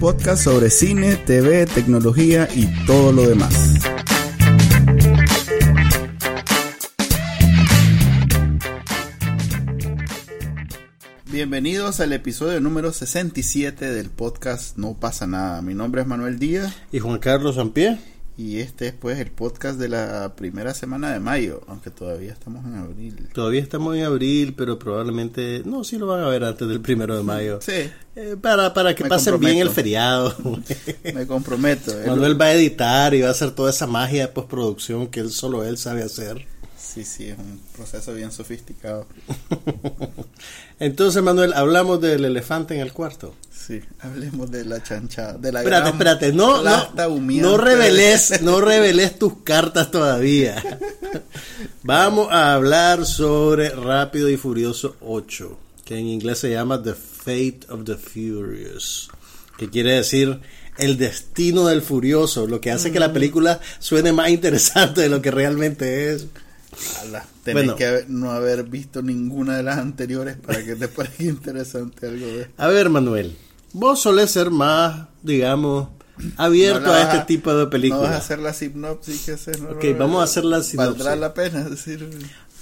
Podcast sobre cine, TV, tecnología y todo lo demás. Bienvenidos al episodio número 67 del podcast No pasa nada. Mi nombre es Manuel Díaz. ¿Y Juan Carlos Sampié? Y este es pues el podcast de la primera semana de mayo, aunque todavía estamos en abril. Todavía estamos en abril, pero probablemente, no, sí lo van a ver antes del primero de mayo. Sí. Eh, para, para que pasen bien el feriado. Me comprometo. Manuel va a editar y va a hacer toda esa magia de postproducción que él, solo él sabe hacer. Sí, sí, es un proceso bien sofisticado. Entonces, Manuel, hablamos del elefante en el cuarto. Sí, hablemos de la chanchada, de la Espérate, espérate, no, no, no reveles, no reveles tus cartas todavía. Vamos a hablar sobre Rápido y Furioso 8, que en inglés se llama The Fate of the Furious, que quiere decir el destino del furioso, lo que hace que la película suene más interesante de lo que realmente es. Tenés que no haber visto ninguna de las anteriores para que te parezca interesante algo de A ver, Manuel, vos solés ser más, digamos, abierto a este tipo de películas. No vas a hacer la sinopsis que haces. ok, vamos a hacer la sinopsis. Valdrá la pena decir.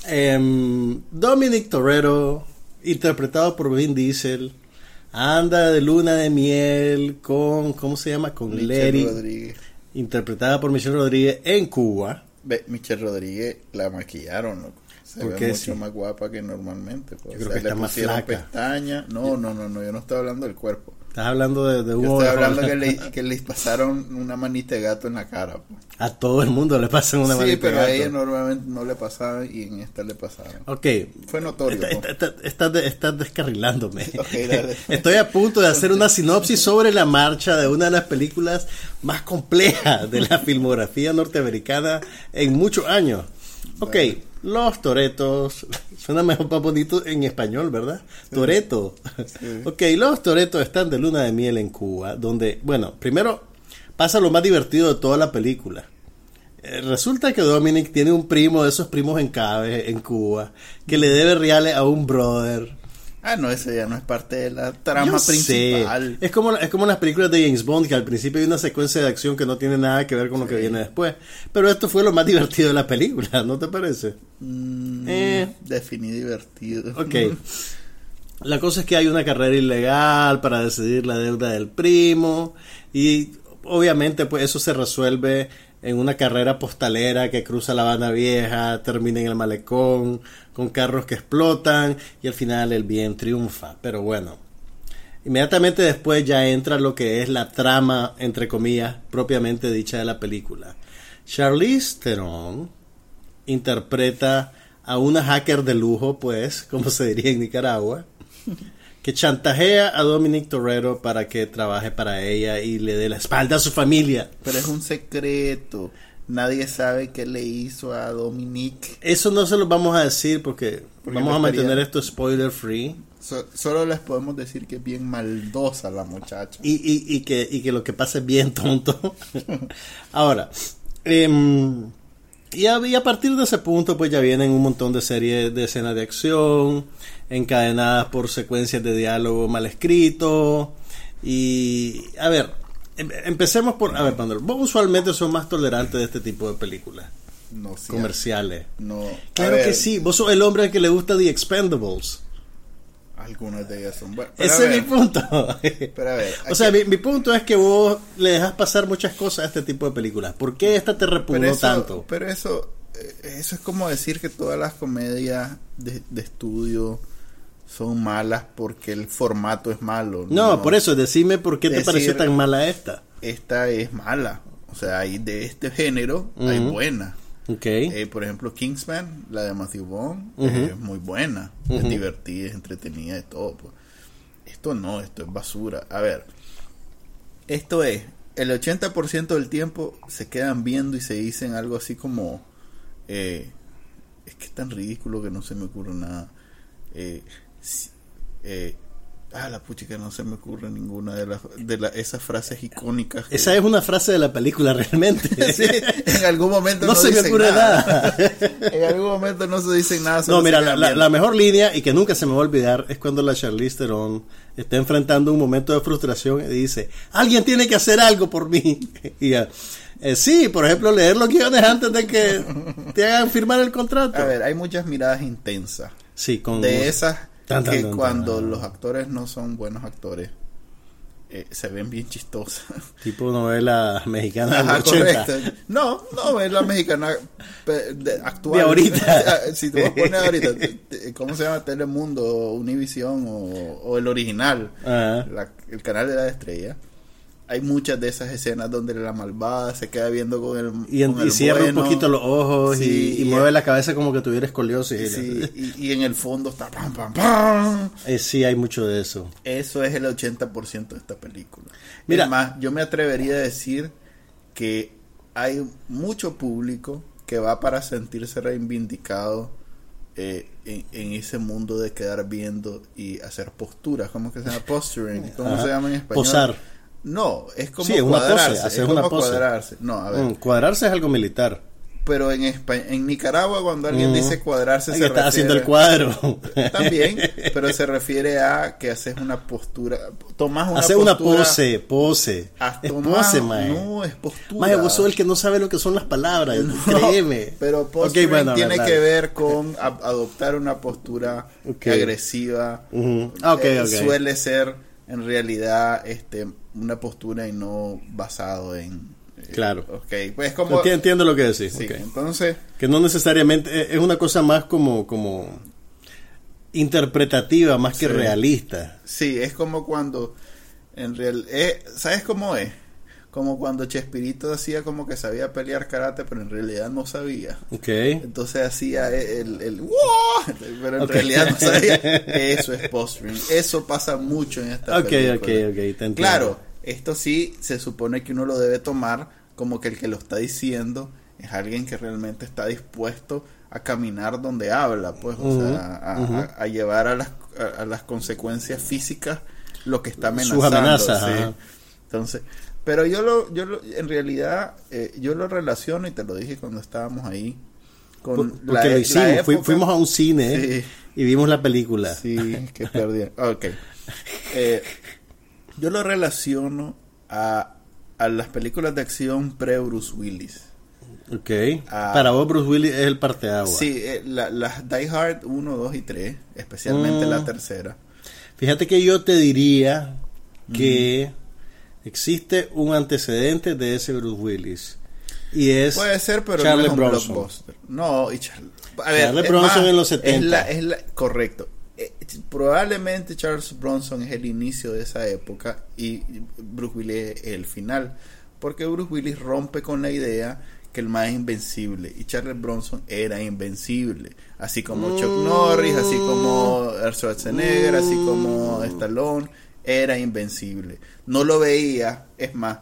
Em, Dominic Torero, interpretado por Vin Diesel, anda de luna de miel con, ¿cómo se llama? Con Michelle Rodríguez. interpretada por Michelle Rodríguez en Cuba. Michelle Rodríguez la maquillaron, Se ve mucho más guapa que normalmente. Pues. Yo creo que está más flaca. pestañas. No, no, no, no, yo no estoy hablando del cuerpo. Estás hablando de, de un Yo estoy hablando que le, que le, pasaron una manita de gato en la cara. Pues. A todo el mundo le pasan una manita de gato. Sí, pero a ella normalmente no le pasaba y en esta le pasaron. Ok. Fue notorio. Estás está, descarrilándome. estoy a punto de hacer una sinopsis sobre la marcha de una de las películas más complejas de la filmografía norteamericana en muchos años. Ok. Los Toretos. Suena mejor más bonito en español, ¿verdad? Toreto. Ok, los Toretos están de luna de miel en Cuba, donde, bueno, primero pasa lo más divertido de toda la película. Eh, resulta que Dominic tiene un primo de esos primos en Cabe, en Cuba, que le debe reales a un brother Ah, no, ese ya no es parte de la trama principal. Es como, es como las películas de James Bond, que al principio hay una secuencia de acción que no tiene nada que ver con lo que viene después. Pero esto fue lo más divertido de la película, ¿no te parece? Mm, eh. Definí divertido. Ok. La cosa es que hay una carrera ilegal para decidir la deuda del primo y obviamente pues eso se resuelve en una carrera postalera que cruza la Habana Vieja, termina en el malecón, con carros que explotan y al final el bien triunfa. Pero bueno, inmediatamente después ya entra lo que es la trama, entre comillas, propiamente dicha de la película. Charlize Theron interpreta a una hacker de lujo, pues, como se diría en Nicaragua, que chantajea a Dominic Torrero para que trabaje para ella y le dé la espalda a su familia. Pero es un secreto. Nadie sabe qué le hizo a Dominic. Eso no se lo vamos a decir porque, vamos a mantener esto spoiler free. solo les podemos decir que es bien maldosa la muchacha. Y, y, y, que, y que lo que pasa es bien tonto. Ahora, em, y, a, y, a, partir de ese punto pues ya vienen un montón de series de escenas de acción encadenadas por secuencias de diálogo mal escrito. Y, a ver, em, empecemos por, a ver, Pandora, vos usualmente sos más tolerante de este tipo de películas. No, comerciales. No. Claro que sí, vos sos el hombre al que le gusta The Expendables. Algunas de ellas son buenas. Ese es mi punto. Pero a ver, o sea, mi, mi, punto es que vos le dejas pasar muchas cosas a este tipo de películas. ¿Por qué esta te repugnó tanto? Pero eso, eh, eso es como decir que todas las comedias de, de estudio son malas porque el formato es malo. No, por eso, decime por qué te pareció tan mala esta. Esta es mala. O sea, hay de este género, hay buenas. Okay. Eh, por ejemplo, Kingsman, la de Matthew Vaughn, es muy buena, es divertida, es entretenida y todo. Pues. Esto no, esto es basura. A ver, esto es el 80% del tiempo se quedan viendo y se dicen algo así como eh, es que es tan ridículo que no se me ocurre nada eh, eh, ah la puchica no se me ocurre ninguna de las de la- esas frases icónicas que- Esa es una frase de la película realmente. Sí, en algún momento no, no, se me dicen ocurre nada. en algún momento no se dicen nada No, mira, la, mejor línea y que nunca se me va a olvidar es cuando la Charlize Theron está enfrentando un momento de frustración y dice, alguien tiene que hacer algo por mí. Y ya, eh, sí, por ejemplo, leer los guiones antes de que te hagan firmar el contrato. a ver hay muchas miradas intensas sí, con de esas Tan, tan, que tan, cuando los actores no son buenos actores eh, se ven bien chistosas. tipo novela mexicana Ajá, 80. correcto. No, no, es la mexicana de- actual. De ahorita. si tú vas a poner ahorita, ¿cómo se llama? Telemundo, Univision o, o el original, la- el canal de la estrella. Hay muchas de esas escenas donde la malvada se queda viendo con el, Y, en- con el y cierra bueno. un poquito los ojos y- Sí, y, y- mueve la cabeza como que tuviera escoliosis. Sí, y, en el fondo está pam, pam, pam. Eh, sí, hay mucho de eso. Eso es el 80% de esta película. Mira. más, yo me atrevería a decir que hay mucho público que va para sentirse reivindicado eh, en, en ese mundo de quedar viendo y hacer posturas. ¿Cómo que se llama? Posturing. ¿Cómo Ajá. se llama en español? Posar. No, es como Sí, una pose, cuadrarse. hacer es una como pose. cuadrarse. No, a ver. Mm, cuadrarse es algo militar. Pero en, Espa- en Nicaragua, cuando alguien Mm. dice cuadrarse, Ay, se que estás haciendo el refiere- cuadro. También, pero se refiere a que haces una postura, tomas una Hacer una postura, pose, pose. Es tomado- pose, mae. No, es postura. Mae, vos sos el que no sabe lo que son las palabras, No, créeme. Pero posturing Ok, bueno, a ver, tiene que ver con a- adoptar una postura agresiva. Ujú. Ah, ok, Eh, ok. Suele ser en realidad este una postura y no basado en eh, Claro. Ok, pues como Enti- Entiendo lo que decís. sí, entonces Que no necesariamente eh, es una cosa más como como interpretativa más que realista. Sí, es como cuando en real, eh, ¿sabes cómo es? Como cuando Chespirito decía como que sabía pelear karate, pero en realidad no sabía. Ok. Entonces hacía el, el pero en Ok. realidad no sabía. Eso es posturing. Eso pasa mucho en esta Ok, película. ok, ok, entiendo. Claro, esto sí se supone que uno lo debe tomar como que el que lo está diciendo es alguien que realmente está dispuesto a caminar donde habla, pues, o sea, a, ujú. a- a llevar a las, a, a las consecuencias físicas lo que está Sus amenazando. amenazas, sí. Entonces, pero yo lo, yo lo, en realidad, eh, yo lo relaciono y te lo dije cuando estábamos ahí. Con la Porque e- lo la hicimos, Fui- época- fuimos a un cine Sí. y vimos la película. Sí, que perdí. Ok. Eh, yo lo relaciono a, a las películas de acción pre-Bruce Willis. Ok. Ah. Para vos Bruce Willis es el parteagua. Sí, eh, la- las Die Hard 1, 2 y 3, especialmente Mm. la tercera. Fíjate que yo te diría que existe un antecedente de ese Bruce Willis. Y es Puede ser, pero Charles no es un Bronson. blockbuster. No, y Charles. A ver, Charles es Bronson más, en los Es 70. la, es la- correcto. Eh, probablemente Charles Bronson es el inicio de esa época y Bruce Willis es el final. Porque Bruce Willis rompe con la idea que el más es invencible y Charles Bronson era invencible. Así como Chuck Mm. Norris, así como Schwarzenegger, así como Stallone, era invencible. No lo veía, es más,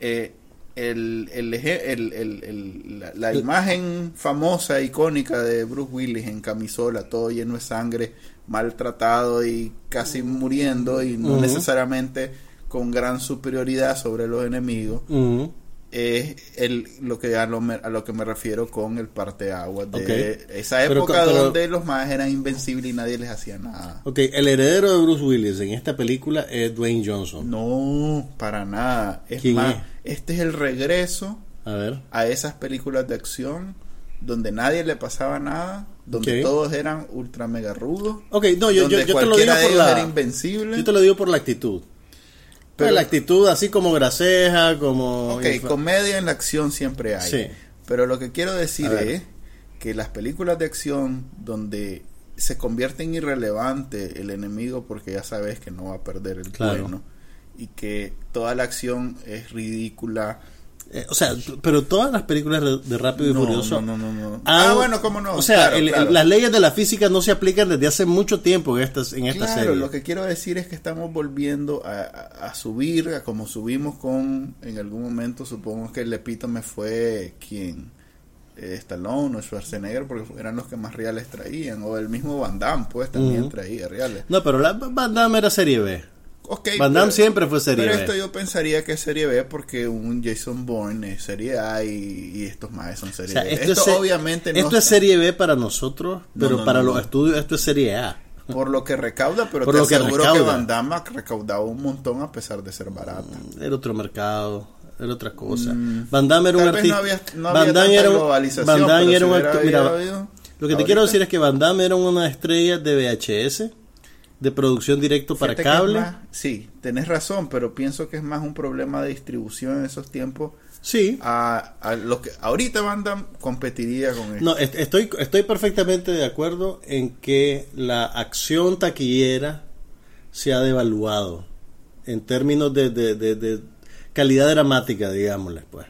eh, el, el, eje- el- el- el- la, la imagen famosa, icónica de Bruce Willis en camisola, todo lleno de sangre, maltratado y casi muriendo, y no Ujú. necesariamente con gran superioridad sobre los enemigos, Ujú. Es el, lo que a lo, me- a lo que me refiero con el parteaguas de Ok. esa época pero- donde los más eran invencibles y nadie les hacía nada. Ok, el heredero de Bruce Willis en esta película es Dwayne Johnson. No, para nada. Es ¿Quién más, es? este es el regreso A ver. a esas películas de acción donde nadie le pasaba nada, donde todos eran ultra mega rudos. Ok, no, yo, yo, yo te lo digo cualquiera de por ellos la... era invencible. Yo te lo digo por la actitud. Pero- la actitud así como graceja, como... Ok, comedia en la acción siempre hay. Sí. Pero lo que quiero decir es que las películas de acción donde se convierte en irrelevante el enemigo porque ya sabes que no va a perder el Claro. bueno y que toda la acción es ridícula Eh, o sea, pero todas las películas de, Rápido y No, Furioso. no, no, no, no. Ah, bueno, cómo no. O sea, Claro, el- claro. las leyes de la física no se aplican desde hace mucho tiempo en, estas, en esta Claro, serie. lo que quiero decir es que estamos volviendo a, a- a subir, a como subimos con, en algún momento, supongo que el epítome fue quien, eh, Stallone o Schwarzenegger, porque eran los que más reales traían, o el mismo Van Damme, pues también traía reales. No, pero la Van Damme era serie B. Ok, Van Damme pero- siempre fue serie Pero B. esto yo pensaría que es serie B porque un Jason Bourne es serie A y, y estos más son O serie sea, B. esto, Esto, es, obviamente no esto es serie B para nosotros, No, pero no, para los estudios esto es serie A. por lo que recauda, pero Por te lo que aseguro que recauda. Van Damme ha recaudado un montón a pesar de ser barata. Era otro mercado, era otra cosa. Mm. Van Damme era un no artista. había, no Van Damme era un, globalización, Van Damme pero era si un actor. Mira, lo que te quiero decir es que Van Damme era una estrella de VHS, de producción directo para Fíjate cable. más- sí, tenés razón, pero pienso que es más un problema de distribución en esos tiempos. Sí. A, a lo que ahorita Van Damme competiría con esto. No, est- estoy, estoy perfectamente de acuerdo en que la acción taquillera se ha devaluado en términos de, de- de- de calidad dramática, digámosle, pues.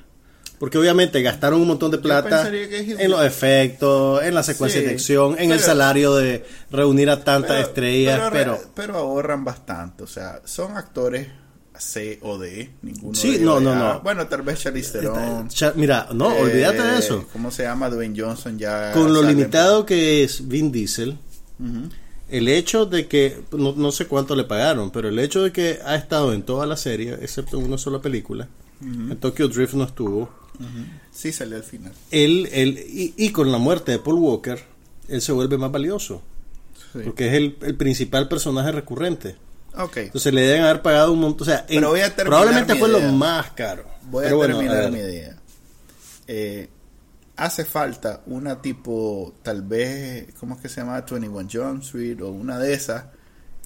Porque obviamente gastaron un montón de plata en los efectos, en la secuencia Sí, de acción, en el salario de reunir a tantas Pero- estrellas, pero... pero, pero ahorran bastante. O sea, son actores C o D. Ninguno Sí, de no, no, no. Bueno, tal vez Charlize Theron. Mira, no, Eh, olvídate de eso. ¿Cómo se llama? Dwayne Johnson ya. Con lo limitado que es Vin Diesel, el hecho de que, no, no sé cuánto le pagaron, pero el hecho de que ha estado en toda la serie, excepto en una sola película, en Tokyo Drift no estuvo, Sí, salió al final. él, él y, y con la muerte de Paul Walker, él se vuelve más valioso, Sí. porque es el, el principal personaje recurrente. Entonces le deben haber pagado un montón, o sea, en- probablemente fue idea. lo más caro. Voy Pero a bueno, terminar mi idea. Eh, hace falta una tipo, tal vez, ¿cómo es que se llama? 21 Jump Street o una de esas.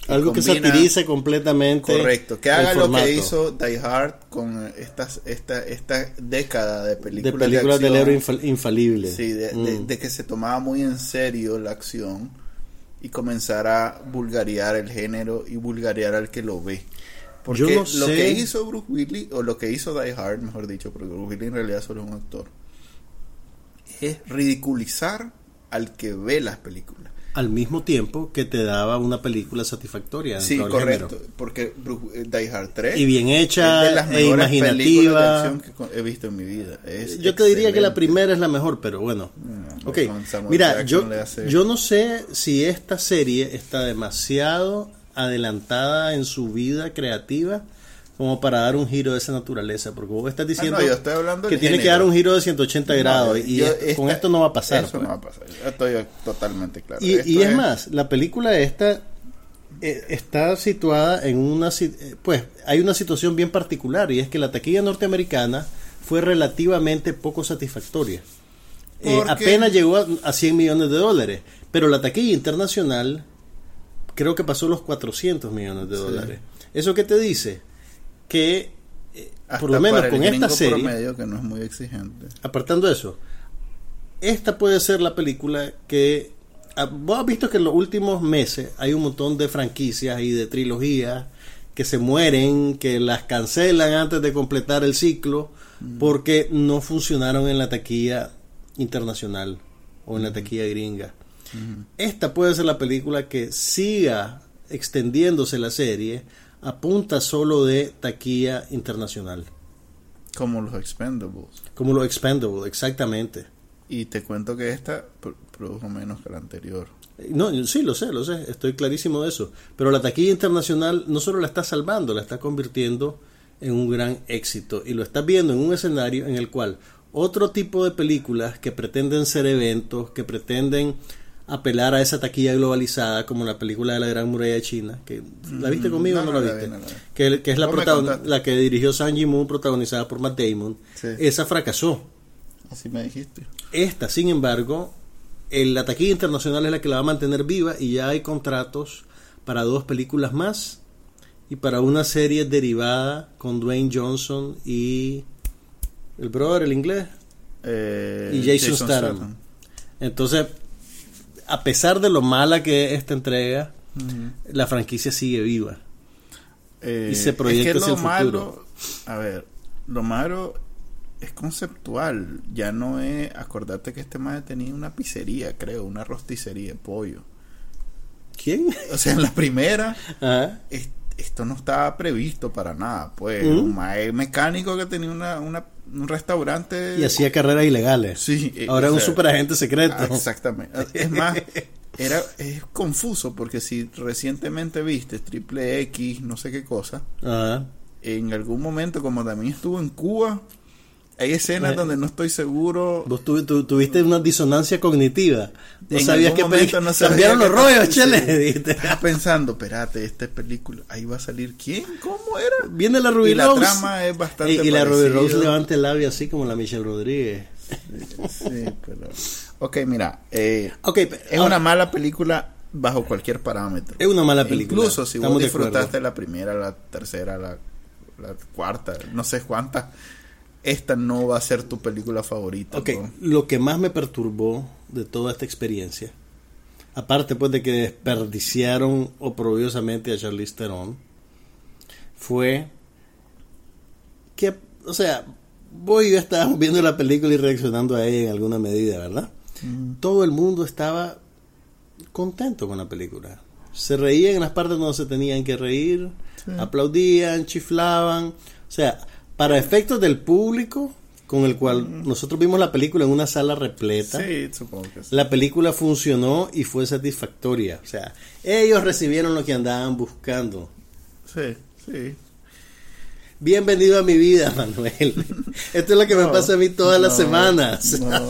Algo que satirice completamente. Correcto, que haga lo que hizo Die Hard con estas, esta, esta década de de películas películas del acción. héroe infal- infalible. Sí, de, de- Mm. de que se tomaba muy en serio la acción y comenzara a vulgarear el género y vulgarear al que lo ve. Porque Yo no lo sé. que hizo Bruce Willis, o lo que hizo Die Hard, mejor dicho, porque Bruce Willis en realidad solo es un actor, es ridiculizar al que ve las películas. Al mismo tiempo que te daba una película satisfactoria. Sí, correcto, género. porque eh, Die Hard 3 Y bien hecha, es de las e películas de imaginativa. acción que he visto en mi vida. Es Yo te diría que la primera es la mejor, pero bueno. Mm, Ok, con Samuel mira, yo, hace- yo no sé si esta serie está demasiado adelantada en su vida creativa como para dar un giro de esa naturaleza, porque vos estás diciendo Ah, no, yo estoy hablando que tiene que dar un giro de 180 grados No, y yo- es- con esto no va a pasar. Eso pues. no va a pasar. Yo Estoy totalmente claro. Y, y es más, la película esta eh, está situada en una... eh, Pues hay una situación bien particular y es que la taquilla norteamericana fue relativamente poco satisfactoria. Eh, apenas llegó a, a 100 millones de dólares, pero la taquilla internacional creo que pasó los 400 millones de Sí. dólares. ¿Eso qué te dice? Que eh, por lo menos con esta serie promedio, que no es muy exigente. apartando eso, esta puede ser la película que. ah, Vos has visto que en los últimos meses hay un montón de franquicias y de trilogías que se mueren, que las cancelan antes de completar el ciclo porque no funcionaron en la taquilla internacional o en la taquilla gringa. Esta puede ser la película que siga extendiéndose la serie a punta solo de taquilla internacional. Como los Expendables. Como los Expendable, exactamente. Y te cuento que esta pr- produjo menos que la anterior. No, sí, lo sé, lo sé, estoy clarísimo de eso. Pero la taquilla internacional no solo la está salvando, la está convirtiendo en un gran éxito. Y lo estás viendo en un escenario en el cual otro tipo de películas que pretenden ser eventos, que pretenden apelar a esa taquilla globalizada, como la película de la Gran Muralla China, que ¿la viste conmigo o no, no, no la viste? vi, no. Que, que es la, la que dirigió Sang Moon, protagonizada por Matt Damon. Sí. Esa fracasó. Así me dijiste. Esta, sin embargo, el, la taquilla internacional es la que la va a mantener viva y ya hay contratos para dos películas más y para una serie derivada con Dwayne Johnson y el brother, el inglés, Eh, y Jason, Statham. Entonces, a pesar de lo mala que es esta entrega, la franquicia sigue viva. Eh, Y se proyecta es que hacia lo el malo, futuro. a ver, lo malo es conceptual. Ya no es. Acordate que este madre tenía una pizzería, creo, una rosticería de pollo. ¿Quién? O sea, en la primera, Ajá. es- esto no estaba previsto para nada. Pues, Mm. un mae mecánico que tenía una, una- un restaurante. Y hacía carreras ilegales. Sí, eh, Ahora es un sea, superagente secreto. Ah, Exactamente. Es más, era es confuso porque si recientemente viste Triple X, no sé qué cosa, en algún momento, como también estuvo en Cuba, hay escenas Eh. donde no estoy seguro. Vos tu- tu- tuviste una disonancia cognitiva. No En sabías que no sabía cambiaron los rollos, chele. Estaba pensando, espérate, esta película, ahí va a salir quién, cómo era. Viene la Ruby Y la Rose. trama es bastante Y, y la Ruby. Rose levanta el labio así como la Michelle Rodríguez. Sí, pero... Ok, mira, eh, Ok, pe- es ahora, una mala película bajo cualquier parámetro. Es una mala película. Incluso si Estamos vos disfrutaste la primera, la tercera, la, la cuarta, no sé cuántas, esta no va a ser tu película favorita. Ok, ¿no? lo que más me perturbó de toda esta experiencia, aparte pues de que desperdiciaron oprobiosamente a Charlize Theron, fue que, o sea, vos y yo estábamos viendo la película y reaccionando a ella en alguna medida, ¿verdad? Todo el mundo estaba contento con la película. Se reían en las partes donde se tenían que reír, Sí. aplaudían, chiflaban. O sea, para efectos del público con el cual nosotros vimos la película en una sala repleta, Sí, supongo que sí. la película funcionó y fue satisfactoria. O sea, ellos recibieron lo que andaban buscando. Sí, sí. Bienvenido a mi vida, Manuel. Esto es lo que me pasa a mí todas las semanas. no.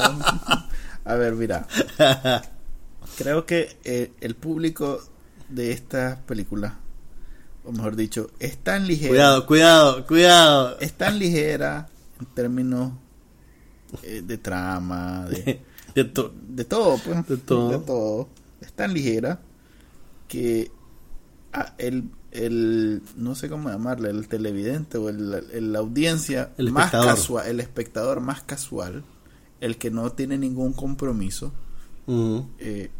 A ver, mira. Creo que eh, el público de esta película, o mejor dicho, es tan ligera. cuidado, cuidado, cuidado. Es tan ligera en términos eh, de trama, de, De to- de todo, pues. De todo. De todo. Es tan ligera que ah, el, el, no sé cómo llamarle, el televidente o el, el- la audiencia El más casual, el espectador más casual, el que no tiene ningún compromiso, Ujú. eh,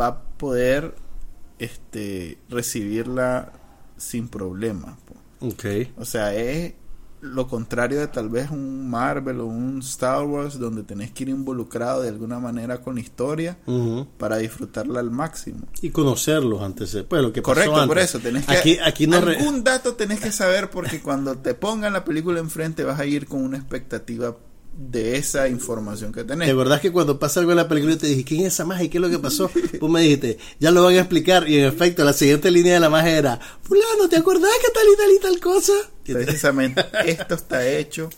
va a poder este recibirla sin problema. po. O sea, es lo contrario de tal vez un Marvel o un Star Wars donde tenés que ir involucrado de alguna manera con la historia para disfrutarla al máximo. Y conocerlos antes. de- Pues lo que pasó Correcto, por antes. eso tenés que Aquí, aquí no re- algún dato tenés que saber porque cuando te pongan la película enfrente vas a ir con una expectativa de esa información que tenés. ¿Te acordás que cuando pasa algo en la película y te dije, ¿quién es esa magia y qué es lo que pasó? Vos me dijiste, ya lo van a explicar. Y en efecto, la siguiente línea de la magia era, Fulano, ¿te acordás que tal y tal y tal cosa? Precisamente, esto está hecho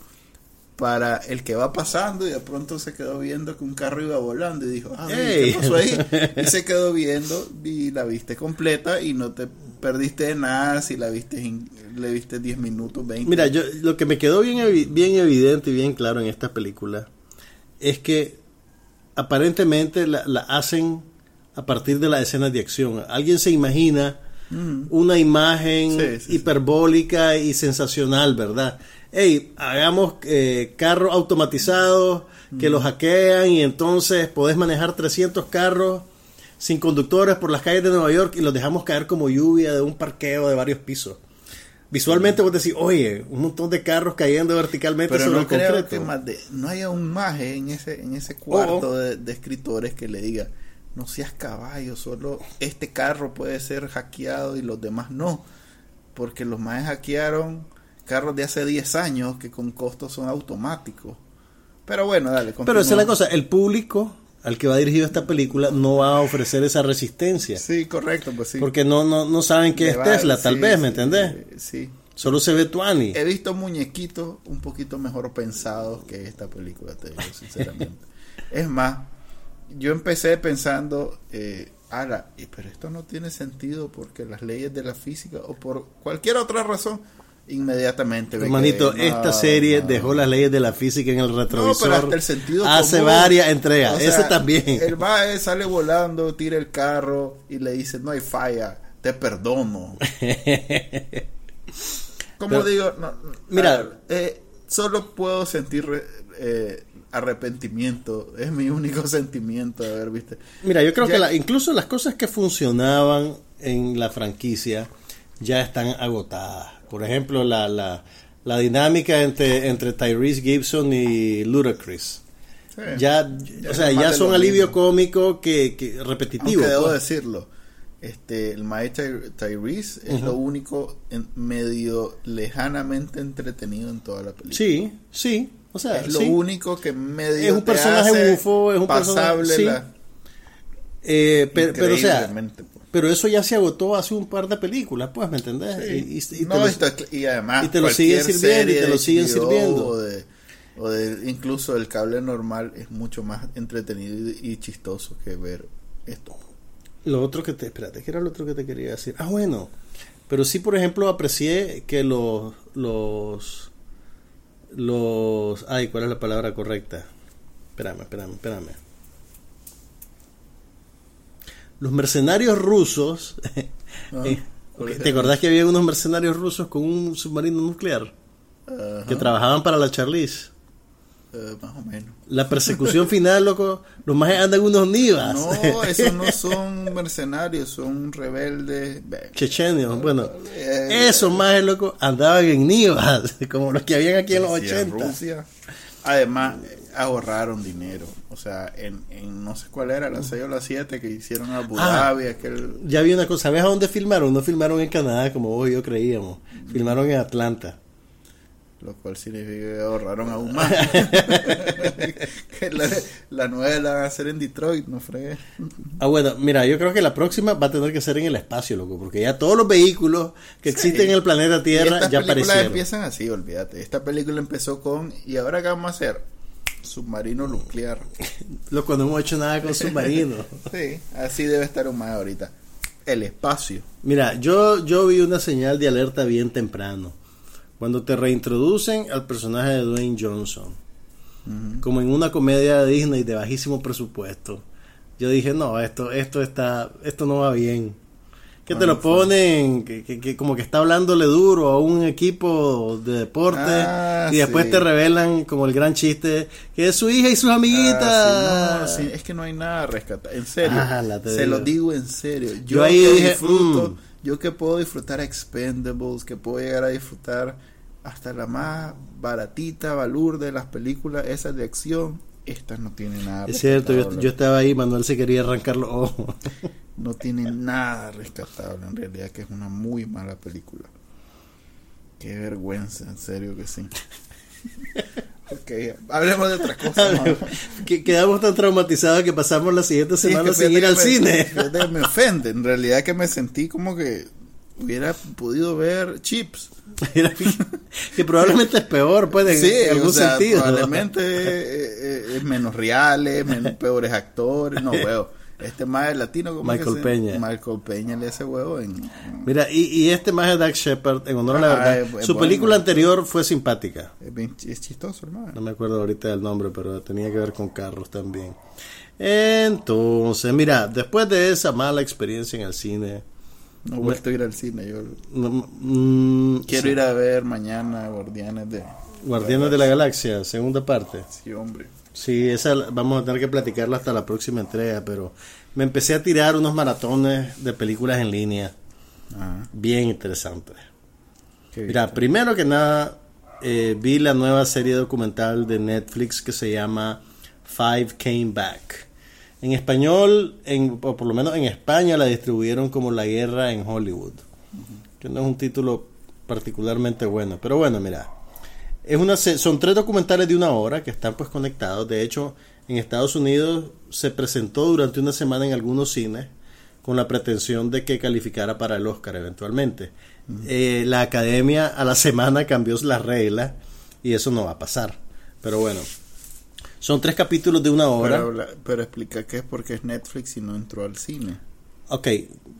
para el que va pasando y de pronto se quedó viendo que un carro iba volando y dijo, ah. ¿qué pasó ahí? Y se quedó viendo y la viste completa y no te perdiste de nada si la viste, en- le viste 10 minutos, 20. Mira, yo lo que me quedó bien, bien evidente y bien claro en esta película es que aparentemente la, la hacen a partir de las escenas de acción. Alguien se imagina Mm. una imagen Sí, sí, sí. hiperbólica y sensacional, ¿verdad? Hey, hagamos eh, carros automatizados que Mm. los hackean y entonces podés manejar 300 carros sin conductores por las calles de Nueva York y los dejamos caer como lluvia de un parqueo de varios pisos. Visualmente vos decís, oye, un montón de carros cayendo verticalmente Pero sobre no el creo concreto. que más de, no haya un maje en ese, en ese cuarto Oh. de, de escritores que le diga, no seas caballo, solo este carro puede ser hackeado y los demás no. Porque los majes hackearon carros de hace 10 años que con costos son automáticos. Pero bueno, dale. Pero esa es la continúa. cosa, el público al que va dirigido esta película no va a ofrecer esa resistencia. Sí, correcto, pues sí. Porque no, no, no saben qué Le es va- Tesla, tal vez, sí, ¿me entendés? Sí. Solo se ve Tuani. He visto muñequitos un poquito mejor pensados que esta película, te digo sinceramente. es más, yo empecé pensando, eh, ala, pero esto no tiene sentido porque las leyes de la física o por cualquier otra razón, inmediatamente. Hermanito, no, esta serie no. dejó las leyes de la física en el No, retrovisor. pero hasta el sentido hace común. varias entregas. O sea, Ese también. El mae sale volando, tira el carro y le dice, no hay falla, te perdono. Como Pero- digo, no, Mira. eh, solo puedo sentir eh, arrepentimiento. Es mi único sentimiento de haber visto. Mira, yo creo Ya- que la- incluso las cosas que funcionaban en la franquicia ya están agotadas. Por ejemplo, la, la, la dinámica entre, entre Tyrese Gibson y Ludacris. Sí. Ya, Ya o sea, ya son alivio mismo. cómico que, que repetitivo. Aunque debo pues. decirlo, este, el maestro Tyrese es lo único en- medio lejanamente entretenido en toda la película. Sí, sí. O sea, es lo sí. único que medio Es un personaje bufo, es un pasable personaje- sí. la- Eh, pero, pero, o sea. Pero eso ya se agotó hace un par de películas, pues, ¿me entendés? Sí. Y, y- y te No, lo- esto y además y te lo siguen sirviendo, y te lo siguen sirviendo. o de, o de incluso el cable normal es mucho más entretenido y, y chistoso que ver esto Lo otro que te. Espérate, ¿qué era lo otro que te quería decir? Ah, bueno. Pero sí, por ejemplo, aprecié que los. Los. Los. Ay, ¿cuál es la palabra correcta? Espérame, espérame, espérame. Los mercenarios rusos. Ah, eh, ¿cuál es ¿Te acordás que había unos mercenarios rusos con un submarino nuclear? Que trabajaban para la Charlize. eh, más o menos La persecución final, loco. Los más andan unos nivas. no esos no son mercenarios son rebeldes Chechenios. Bueno, Eh, esos más loco andaban en nivas, como los que habían aquí en los Rusia, 80. Rusia. además eh, ahorraron dinero o sea en, en no sé cuál era la 6 o la 7 que hicieron a Abu Ah. Dhabi aquel Ya vi una cosa, ¿sabes a dónde filmaron? No filmaron en Canadá como vos y yo creíamos. Filmaron en Atlanta. Lo cual significa que ahorraron aún más. que la, la nueva la van a hacer en Detroit, no fregué. Ah, bueno, mira, yo creo que la próxima va a tener que ser en el espacio, loco, porque ya todos los vehículos que existen en el planeta Y Tierra estas ya películas aparecieron. empiezan así, olvídate. Esta película empezó con, ¿y ahora qué vamos a hacer? Submarino nuclear. Loco, no hemos hecho nada con submarinos. Sí, así debe estar más ahorita. El espacio. Mira, yo, yo vi una señal de alerta bien temprano. Cuando te reintroducen al personaje de Dwayne Johnson, como en una comedia de Disney de bajísimo presupuesto, yo dije, no, esto, esto está, esto no va bien. Que te lo ponen, que, que- que como que está hablándole duro a un equipo de deporte Ah, y después sí. te revelan como el gran chiste que es su hija y sus amiguitas. Ah, sí, no, sí, es que no hay nada a rescatar. En serio. Ah, se digo. lo digo en serio. Yo, Yo ahí dije, disfruto, mm. yo que puedo disfrutar Expendables, que puedo llegar a disfrutar hasta la más baratita, valor de las películas, esas de acción, estas no tienen nada. Es cierto, yo, yo estaba ahí, Manuel se quería arrancar los ojos. No tiene nada rescatable, en realidad que es una muy mala película. Qué vergüenza, en serio que sí. ok, hablemos de otras cosas. ¿no? que quedamos tan traumatizados que pasamos la siguiente Sí, semana que sin ir al me- cine. me ofende, en realidad que me sentí como que hubiera podido ver chips. Que probablemente es peor, en, sí, en algún o sea, sentido. probablemente eh, eh, es menos reales, menos peores actores. No, huevo. Este más latino, como Michael Peña. Michael Peña le hace huevo en. en- Mira, y, y este más de Doug Shepard, en honor a la Ah, verdad, es- es su bueno. película anterior fue simpática. es, bien ch- es chistoso, hermano. No me acuerdo ahorita del nombre, pero tenía que ver con carros también. Entonces, mira, después de esa mala experiencia en el cine, No he vuelto a ir al cine. Yo no- mm, quiero sí, ir a ver mañana Guardianes de. Guardianes de la Galaxia, segunda parte. Sí, hombre. Sí, esa vamos a tener que platicarla hasta la próxima entrega, pero me empecé a tirar unos maratones de películas en línea Ajá. bien interesantes. Mira, primero que nada, eh, vi la nueva serie documental de Netflix que se llama Five Came Back. En español, en, o por lo menos en España, la distribuyeron como La Guerra en Hollywood. Que no es un título particularmente bueno. Pero bueno, mira. Es una, son tres documentales de una hora que están pues conectados. De hecho, en Estados Unidos se presentó durante una semana en algunos cines con la pretensión de que calificara para el Oscar eventualmente. Eh, la academia a la semana cambió las reglas y eso no va a pasar. Pero bueno, son tres capítulos de una hora. Pero, pero explica que es porque es Netflix y no entró al cine. Ok,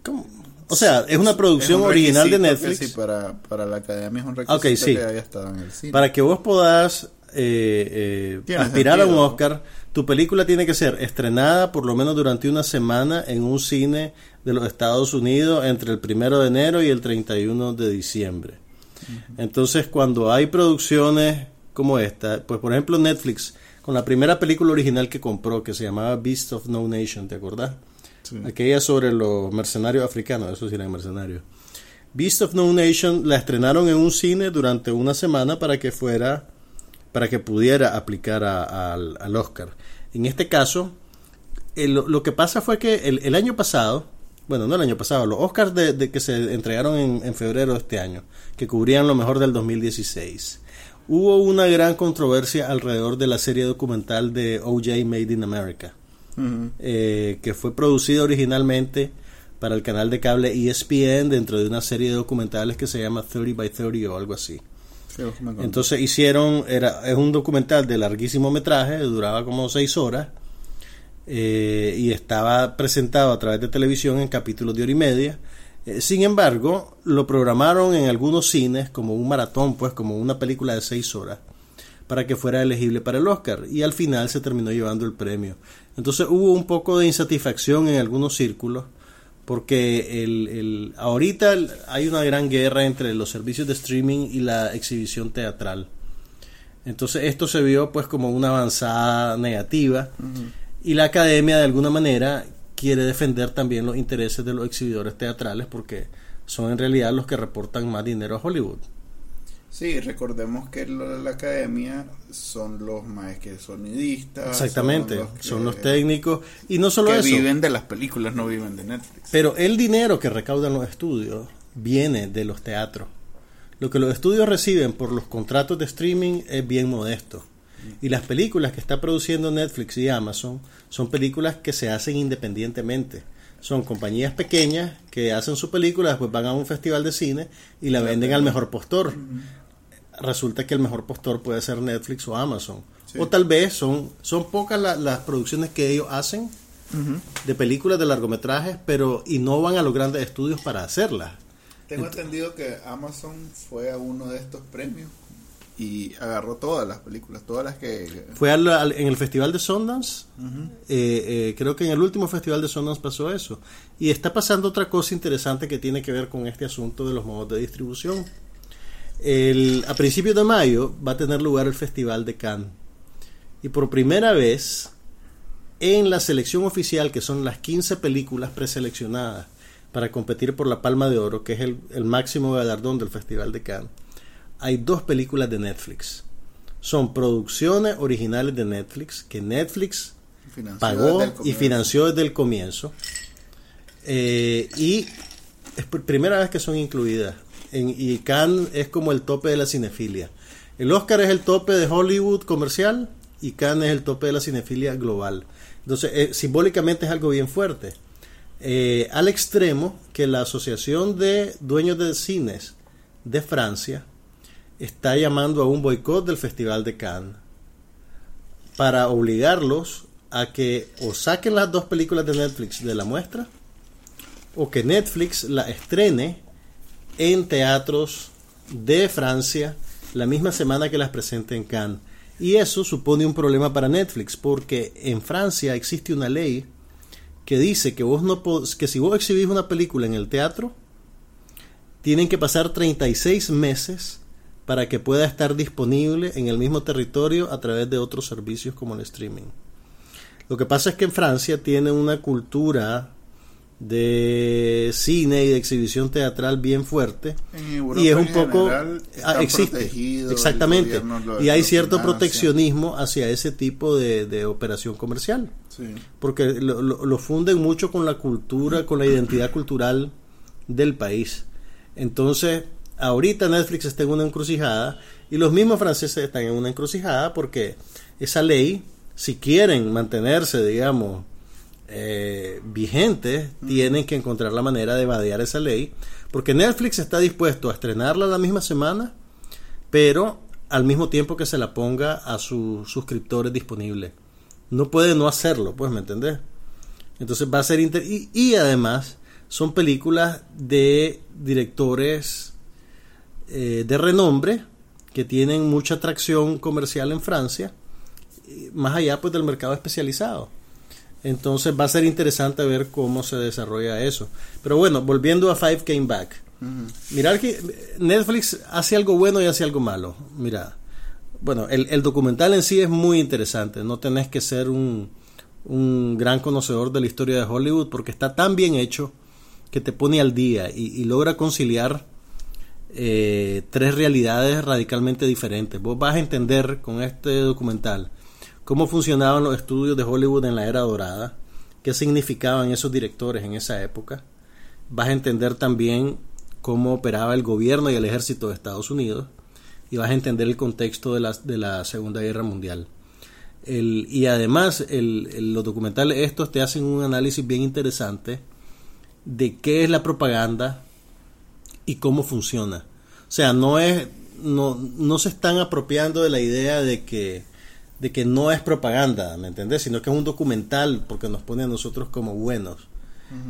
¿cómo? O sea, es una producción Es un original de Netflix. sí, para, para la academia es un requisito Ok, sí. que haya estado en el cine. Para que vos podás eh, eh, aspirar a un. Oscar, tu película tiene que ser estrenada por lo menos durante una semana en un cine de los Estados Unidos entre el primero de enero y el 31 de diciembre. Entonces, cuando hay producciones como esta, pues por ejemplo Netflix, con la primera película original que compró, que se llamaba Beast of No Nation, ¿te acordás? Aquella sobre los mercenarios africanos, eso sí eran mercenarios. Beast of No Nation la estrenaron en un cine durante una semana para que fuera, para que pudiera aplicar al, Oscar. En este caso, lo que pasa fue que el, año pasado, bueno, no el año pasado, los Oscars de, que se entregaron en, en, febrero de este año, que cubrían lo mejor del 2016, hubo una gran controversia alrededor de la serie documental de OJ Made in America, eh, que fue producida originalmente para el canal de cable ESPN dentro de una serie de documentales que se llama 30 by 30 o algo así. Entonces hicieron, era, es un documental de larguísimo metraje, duraba como seis horas eh, y estaba presentado a través de televisión en capítulos de hora y media. Eh, sin embargo, lo programaron en algunos cines como un maratón, pues como una película de seis horas, para que fuera elegible para el Oscar y al final se terminó llevando el premio. Entonces hubo un poco de insatisfacción en algunos círculos porque el, el, ahorita hay una gran guerra entre los servicios de streaming y la exhibición teatral. Entonces esto se vio pues como una avanzada negativa y la academia de alguna manera quiere defender también los intereses de los exhibidores teatrales porque son en realidad los que reportan más dinero a Hollywood. Sí, recordemos que la, academia son los maestros sonidistas. Exactamente, son los, técnicos. Y no solo que eso. viven de las películas, no viven de Netflix. Pero el dinero que recaudan los estudios viene de los teatros. Lo que los estudios reciben por los contratos de streaming es bien modesto. Y las películas que está produciendo Netflix y Amazon son películas que se hacen independientemente son compañías pequeñas que hacen su película, después van a un festival de cine y la venden al mejor postor resulta que el mejor postor puede ser Netflix o Amazon. O tal vez son, son pocas las producciones que ellos hacen de películas de largometrajes, pero y no van a los grandes estudios para hacerlas. Tengo entendido que Amazon fue a uno de estos premios y agarró todas las películas, todas las que... Fue en el Festival de Sundance, eh, eh, creo que en el último Festival de Sundance pasó eso. Y está pasando otra cosa interesante que tiene que ver con este asunto de los modos de distribución. El, a principios de mayo va a tener lugar el Festival de Cannes. Y por primera vez, en la selección oficial, que son las 15 películas preseleccionadas para competir por la Palma de Oro, que es el, máximo galardón del Festival de Cannes, hay dos películas de Netflix. Son producciones originales de Netflix que Netflix pagó y financió desde el comienzo. Eh, y es por primera vez que son incluidas y Cannes es como el tope de la cinefilia. El Oscar es el tope de Hollywood comercial y Cannes es el tope de la cinefilia global. Entonces, eh, simbólicamente es algo bien fuerte. Eh, al extremo que la Asociación de Dueños de Cines de Francia está llamando a un boicot del Festival de Cannes para obligarlos a que o saquen las dos películas de Netflix de la muestra o que Netflix la estrene en teatros de Francia la misma semana que las presente en Cannes. Y eso supone un problema para Netflix, porque en Francia existe una ley que dice que vos no que si vos exhibís una película en el teatro, tienen que pasar 36 meses para que pueda estar disponible en el mismo territorio a través de otros servicios como el streaming. Lo que pasa es que en Francia tiene una cultura de cine y de exhibición teatral bien fuerte. Y es un poco ah, existe exactamente. y hay cierto proteccionismo hacia ese tipo de, operación comercial. Porque lo, lo, funden mucho con la cultura con la identidad cultural del país. Entonces ahorita Netflix está en una encrucijada y los mismos franceses están en una encrucijada porque esa ley si quieren mantenerse digamos eh, vigentes tienen que encontrar la manera de vadear esa ley, porque Netflix está dispuesto a estrenarla la misma semana, pero al mismo tiempo que se la ponga a sus suscriptores disponibles. No puede no hacerlo, pues, ¿me entendés? Entonces va a ser... y, y, además son películas de directores eh, de renombre que tienen mucha atracción comercial en Francia, más allá pues del mercado especializado. Entonces va a ser interesante ver cómo se desarrolla eso. Pero bueno, volviendo a Five Came Back. Mirar que Netflix hace algo bueno y hace algo malo. Mira, bueno, el, documental en sí es muy interesante. No tenés que ser un, un gran conocedor de la historia de Hollywood porque está tan bien hecho que te pone al día y, logra conciliar eh, tres realidades radicalmente diferentes. Vos vas a entender con este documental cómo funcionaban los estudios de Hollywood en la era dorada, qué significaban esos directores en esa época. Vas a entender también cómo operaba el gobierno y el ejército de Estados Unidos y vas a entender el contexto de la, de la Segunda Guerra Mundial. El, y además el, los documentales estos te hacen un análisis bien interesante de qué es la propaganda y cómo funciona. O sea, no es no, no se están apropiando de la idea de que de que no es propaganda, ¿me entendés? Sino que es un documental porque nos pone a nosotros como buenos.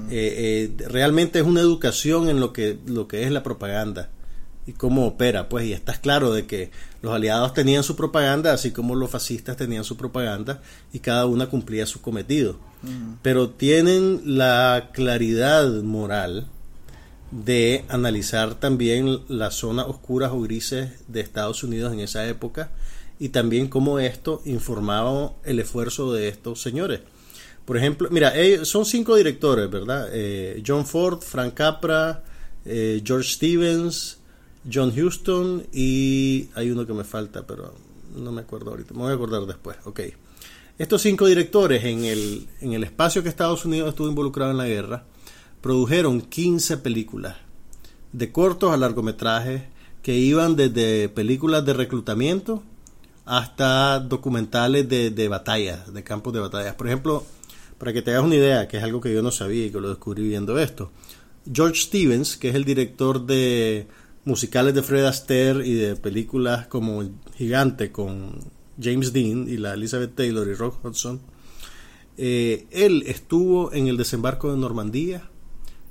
Eh, eh, realmente es una educación en lo que, lo que es la propaganda y cómo opera, pues, y estás claro de que los aliados tenían su propaganda, así como los fascistas tenían su propaganda, y cada una cumplía su cometido. Pero tienen la claridad moral de analizar también las zonas oscuras o grises de Estados Unidos en esa época y también cómo esto informaba el esfuerzo de estos señores. Por ejemplo, mira, son cinco directores, ¿verdad? Eh, John Ford, Frank Capra, eh, George Stevens, John Huston y hay uno que me falta, pero no me acuerdo ahorita, me voy a acordar después. Ok. Estos cinco directores en el, en el espacio que Estados Unidos estuvo involucrado en la guerra, produjeron 15 películas, de cortos a largometrajes, que iban desde películas de reclutamiento hasta documentales de, de batallas, de campos de batallas. Por ejemplo, para que te hagas una idea, que es algo que yo no sabía y que lo descubrí viendo esto, George Stevens, que es el director de musicales de Fred Astaire y de películas como Gigante con James Dean y la Elizabeth Taylor y Rock Hudson, eh, él estuvo en el desembarco de Normandía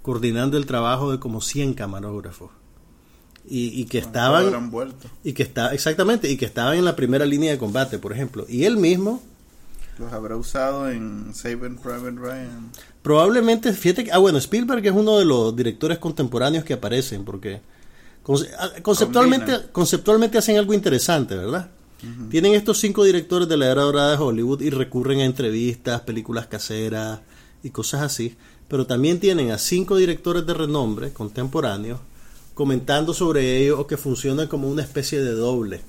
coordinando el trabajo de como 100 camarógrafos y, que estaban y que está exactamente y que estaban en la primera línea de combate por ejemplo. Y él mismo los habrá usado en Saving Private Ryan. probablemente fíjate que ah bueno Spielberg es uno de los directores contemporáneos que aparecen porque ah, conceptualmente conceptualmente hacen algo interesante verdad tienen estos cinco directores de la era dorada de Hollywood y recurren a entrevistas películas caseras y cosas así pero también tienen a cinco directores de renombre contemporáneos comentando sobre ello o que funcionan como una especie de doble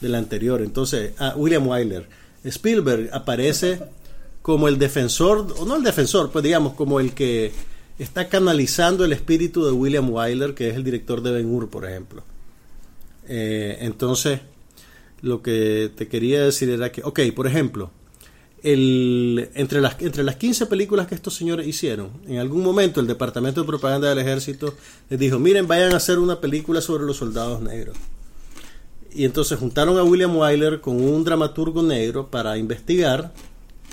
del anterior. Entonces, a William Wyler, Spielberg aparece como el defensor, o no el defensor, pues digamos como el que está canalizando el espíritu de William Wyler, que es el director de Ben Hur, por ejemplo. Eh, entonces, lo que te quería decir era que, ok, por ejemplo, entre, las, entre las 15 películas que estos señores hicieron, en algún momento el Departamento de Propaganda del Ejército les dijo, miren, vayan a hacer una película sobre los soldados negros. Y entonces juntaron a William Wyler con un dramaturgo negro para investigar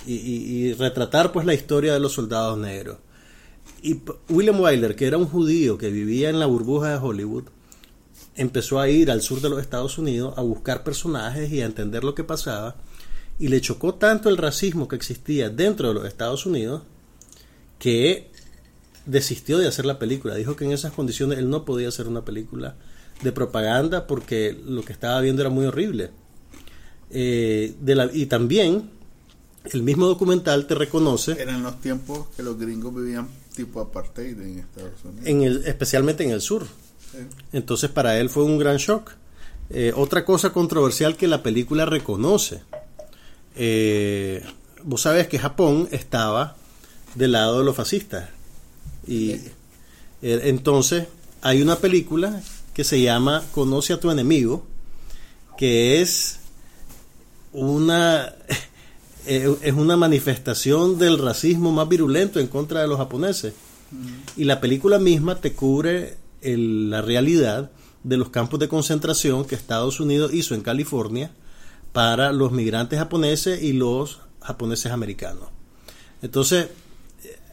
y, retratar pues la historia de los soldados negros. Y William Wyler, que era un judío que vivía en la burbuja de Hollywood, empezó a ir al sur de los Estados Unidos a buscar personajes y a entender lo que pasaba y le chocó tanto el racismo que existía dentro de los Estados Unidos que desistió de hacer la película. Dijo que en esas condiciones él no podía hacer una película de propaganda porque lo que estaba viendo era muy horrible. Eh, de la, y también el mismo documental te reconoce. Eran los tiempos que los gringos vivían tipo apartheid en Estados Unidos. En el, especialmente en el sur. Entonces para él fue un gran shock. Eh, otra cosa controversial que la película reconoce eh, vos sabés que Japón estaba del lado de los fascistas. Y eh, entonces hay una película que se llama Conoce a tu enemigo, que es una eh, es una manifestación del racismo más virulento en contra de los japoneses. Y la película misma te cubre la realidad de los campos de concentración que Estados Unidos hizo en California para los migrantes japoneses y los japoneses americanos. Entonces,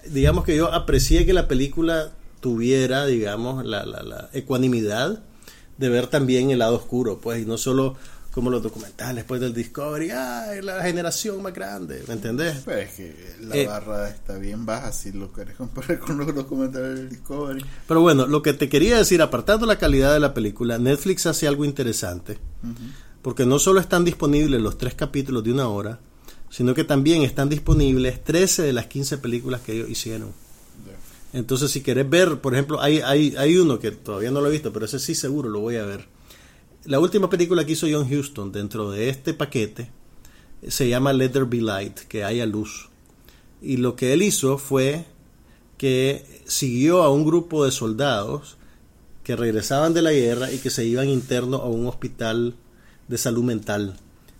digamos que yo aprecié que la película tuviera, digamos, la, la, ecuanimidad de ver también el lado oscuro, pues, y no solo como los documentales después del Discovery, ¡ay, la generación más grande! ¿Me entendés? Pues es que la eh, barra está bien baja si lo querés comparar con los documentales del Discovery. Pero bueno, lo que te quería decir, apartando la calidad de la película, Netflix hace algo interesante porque no solo están disponibles los tres capítulos de una hora, sino que también están disponibles 13 de las 15 películas que ellos hicieron. Entonces, si querés ver, por ejemplo, hay, hay, hay uno que todavía no lo he visto, pero ese sí seguro lo voy a ver. La última película que hizo John Huston dentro de este paquete se llama Let There Be Light, que haya luz. Y lo que él hizo fue que siguió a un grupo de soldados que regresaban de la guerra y que se iban interno a un hospital de salud mental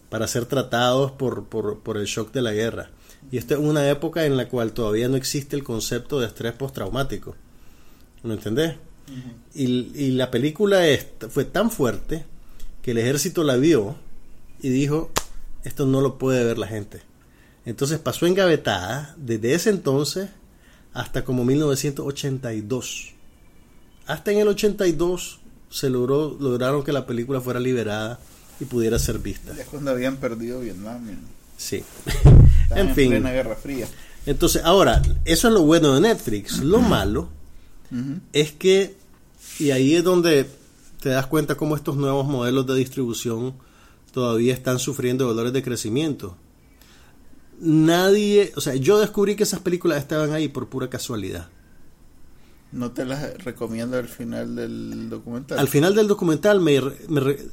para ser tratados por, por, por el shock de la guerra. Y esto es una época en la cual todavía no existe el concepto de estrés postraumático. ¿Me entendés? y, y, la película fue tan fuerte que el ejército la vio y dijo, esto no lo puede ver la gente. Entonces pasó engavetada desde ese entonces hasta como 1982. Hasta en el 82 se logró, lograron que la película fuera liberada y pudiera ser vista. Ya cuando habían perdido Vietnam. Sí. en, en fin. Plena Guerra Fría. Entonces, ahora, eso es lo bueno de Netflix. Lo malo es que, y ahí es donde te das cuenta cómo estos nuevos modelos de distribución todavía están sufriendo dolores de crecimiento. Nadie, o sea, yo descubrí que esas películas estaban ahí por pura casualidad. ¿No te las recomiendo al final del documental? Al final del documental, me,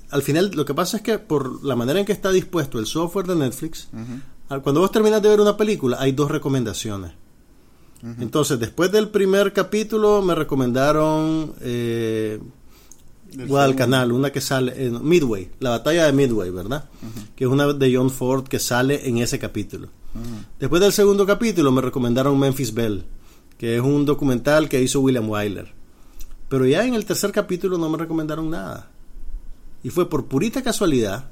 al final lo que pasa es que por la manera en que está dispuesto el software de Netflix, cuando vos terminas de ver una película, hay dos recomendaciones. Entonces, después del primer capítulo, me recomendaron eh, Guadalcanal, una que sale en Midway, la batalla de Midway, ¿verdad? Que es una de John Ford que sale en ese capítulo. Después del segundo capítulo, me recomendaron Memphis Bell que es un documental que hizo William Wyler. Pero ya en el tercer capítulo no me recomendaron nada. Y fue por purita casualidad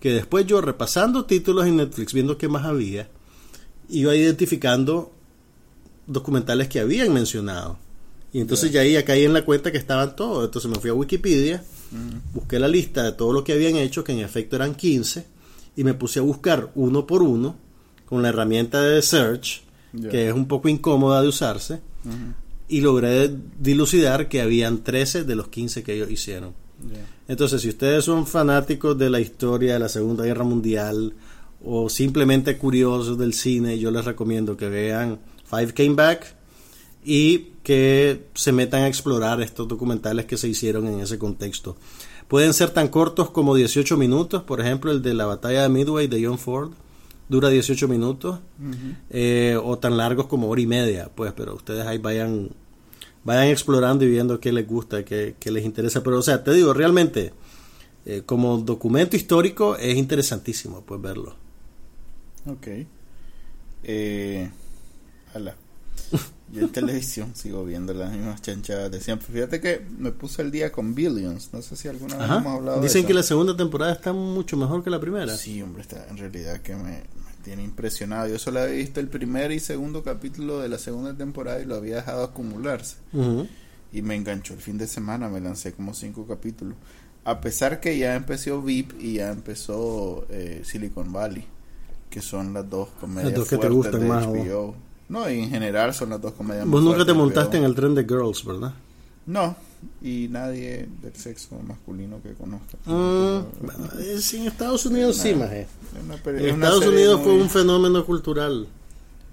que después yo repasando títulos en Netflix, viendo qué más había, iba identificando documentales que habían mencionado. Y entonces ya ahí ya caí en la cuenta que estaban todos. Entonces me fui a Wikipedia, busqué la lista de todo lo que habían hecho, que en efecto eran 15, y me puse a buscar uno por uno con la herramienta de search que es un poco incómoda de usarse, y logré dilucidar que habían 13 de los 15 que ellos hicieron. Entonces, si ustedes son fanáticos de la historia de la Segunda Guerra Mundial o simplemente curiosos del cine, yo les recomiendo que vean Five Came Back y que se metan a explorar estos documentales que se hicieron en ese contexto. Pueden ser tan cortos como 18 minutos, por ejemplo, el de la batalla de Midway de John Ford, dura 18 minutos eh, o tan largos como hora y media, pues, pero ustedes ahí vayan vayan explorando y viendo qué les gusta, qué, qué les interesa. Pero, o sea, te digo, realmente, eh, como documento histórico es interesantísimo, pues, verlo. Ok. Eh, Yo en televisión sigo viendo las mismas chanchadas de siempre. Fíjate que me puse el día con Billions. No sé si alguna vez hemos hablado Dicen que la segunda temporada está mucho mejor que la primera. Sí, hombre, está en realidad que me, tiene impresionado. Yo solo había visto el primer y segundo capítulo de la segunda temporada y lo había dejado acumularse. Y me enganchó el fin de semana, me lancé como cinco capítulos. A pesar que ya empezó VIP y ya empezó eh, Silicon Valley, que son las dos comedias las que te gustan más. No, y en general son las dos comedias Vos nunca te montaste en el tren de Girls, ¿verdad? No, y nadie del sexo masculino que conozca. Mm, en Estados Unidos sí, más. En Estados Unidos fue un fenómeno cultural.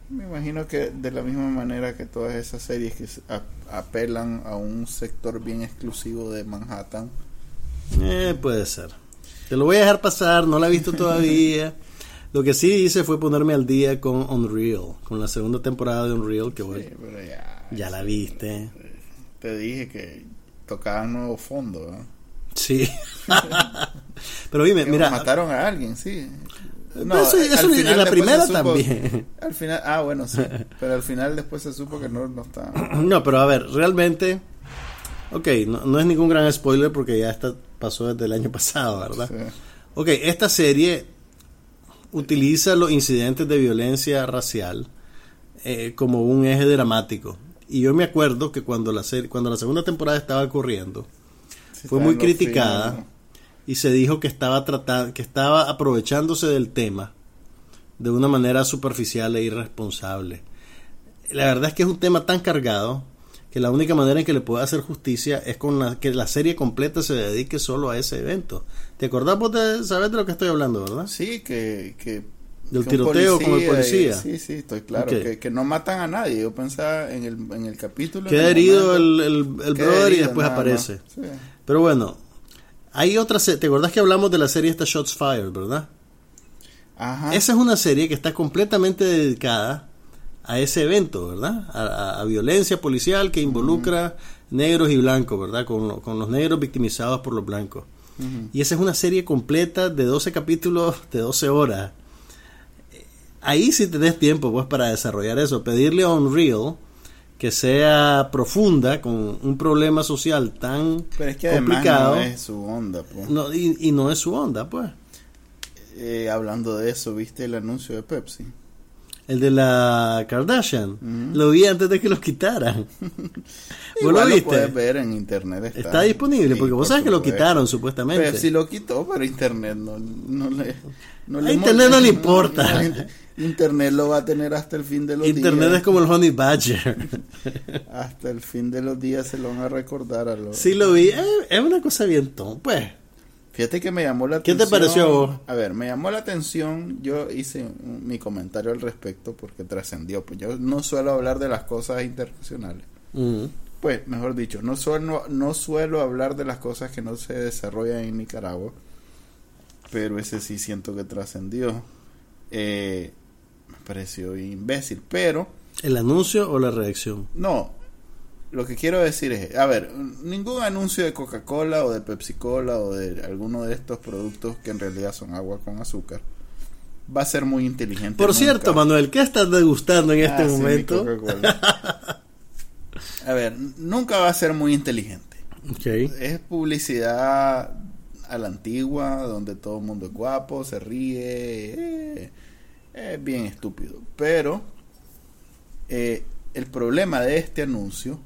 Me imagino que de la misma manera que todas esas series que apelan a un sector bien exclusivo de Manhattan. Eh, puede ser. Te lo voy a dejar pasar, no la he visto todavía. Lo que sí hice fue ponerme al día con Unreal, con la segunda temporada de Unreal, que bueno, ya, ya la viste. Te dije que tocaban nuevo fondo. Sí. Pero dime, mira. Mataron a alguien, sí. No, eso, en la primera también. Al final, ah, bueno, sí. Pero al final después se supo que no, no estaba. No, pero a ver, realmente. Ok, no, es ningún gran spoiler porque ya está, pasó desde el año pasado, ¿verdad? Sí. Ok, esta serie utiliza los incidentes de violencia racial eh, como un eje dramático. Y yo me acuerdo que cuando la, serie, cuando la segunda temporada estaba ocurriendo, fue muy criticada y se dijo que estaba, tratando, que estaba aprovechándose del tema de una manera superficial e irresponsable. La verdad es que es un tema tan cargado que la única manera en que le pueda hacer justicia es con la, que la serie completa se dedique solo a ese evento. ¿Te acordás vos de saber de lo que estoy hablando, verdad? Sí, que, que Del que tiroteo con el policía. y- sí, sí, estoy claro. Que, que no matan a nadie. Yo pensaba en el, en el capítulo. Queda herido el, el, el brother y después aparece. Sí. Pero bueno, hay otra serie. ¿Te acordás que hablamos de la serie esta Shots Fired, verdad? Ajá. Esa es una serie que está completamente dedicada a ese evento, ¿verdad? A, a- a violencia policial que involucra negros y blancos, ¿verdad? Con, con los negros victimizados por los blancos. Y esa es una serie completa de 12 capítulos de 12 horas. Ahí sí tenés tiempo pues para desarrollar eso. Pedirle a Unreal que sea profunda con un problema social tan Pero es que complicado no es su onda. Pues. no, y, y no es su onda, pues. Eh, hablando de eso, ¿viste el anuncio de Pepsi? El de la Kardashian. Lo vi antes de que los quitaran. ¿Vos lo lo viste? puedes ver en internet. Está, Está disponible, porque vos por sabes que lo quitaron supuestamente. Pepsi lo quitó, pero internet no, no le. No A internet no le importa. Internet lo va a tener hasta el fin de los Internet días. es como el Honey Badger. Hasta el fin de los días se lo van a recordar a los. sí lo vi. Eh, es una cosa bien ton, pues. Fíjate que me llamó la ¿Qué te atención. pareció a vos? A ver, me llamó la atención. Yo hice un- mi comentario al respecto porque trascendió. Pues yo no suelo hablar de las cosas internacionales. Mm. Pues, mejor dicho, no suelo, no suelo hablar de las cosas que no se desarrollan en Nicaragua. Pero ese sí siento que trascendió. Eh, pareció imbécil. Pero, ¿El anuncio o la reacción? no. Lo que quiero decir es, a ver, ningún anuncio de Coca-Cola o de Pepsi-Cola o de alguno de estos productos que en realidad son agua con azúcar va a ser muy inteligente. Por nunca. cierto, Manuel, ¿qué estás degustando en este Ah, sí, mi momento? A ver, nunca va a ser muy inteligente. ok. Es publicidad a la antigua, donde todo el mundo es guapo, se ríe, eh, es bien estúpido. Pero eh, el problema de este anuncio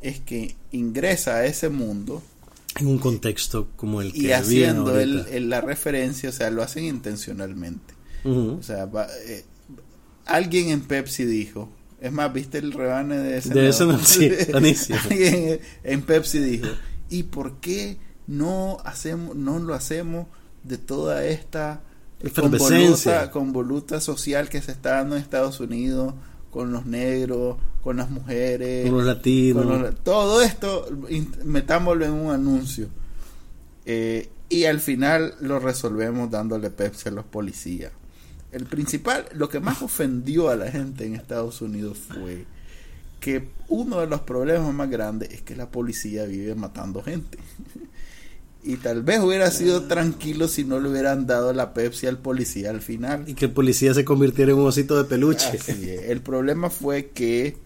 es que ingresa a ese mundo En un contexto como el que y haciendo el- la referencia, o sea, lo hacen intencionalmente. O sea, va- eh, alguien en Pepsi dijo, es más, ¿viste el rebane de ese? De ese no, sí, alguien en Pepsi dijo, ¿y por qué no hacemos, no lo hacemos de toda esta Efervescencia. convoluta, convoluta social que se está dando en Estados Unidos con los negros, con las mujeres, Con los latinos. con los- todo esto metámoslo en un anuncio Eh, y al final lo resolvemos dándole Pepsi a los policías el principal lo que más ofendió a la gente en Estados Unidos fue que uno de los problemas más grandes es que la policía vive matando gente y tal vez hubiera sido tranquilo si no le hubieran dado la Pepsi al policía al final Y que el policía se convirtiera en un osito de peluche. Así es. El problema fue que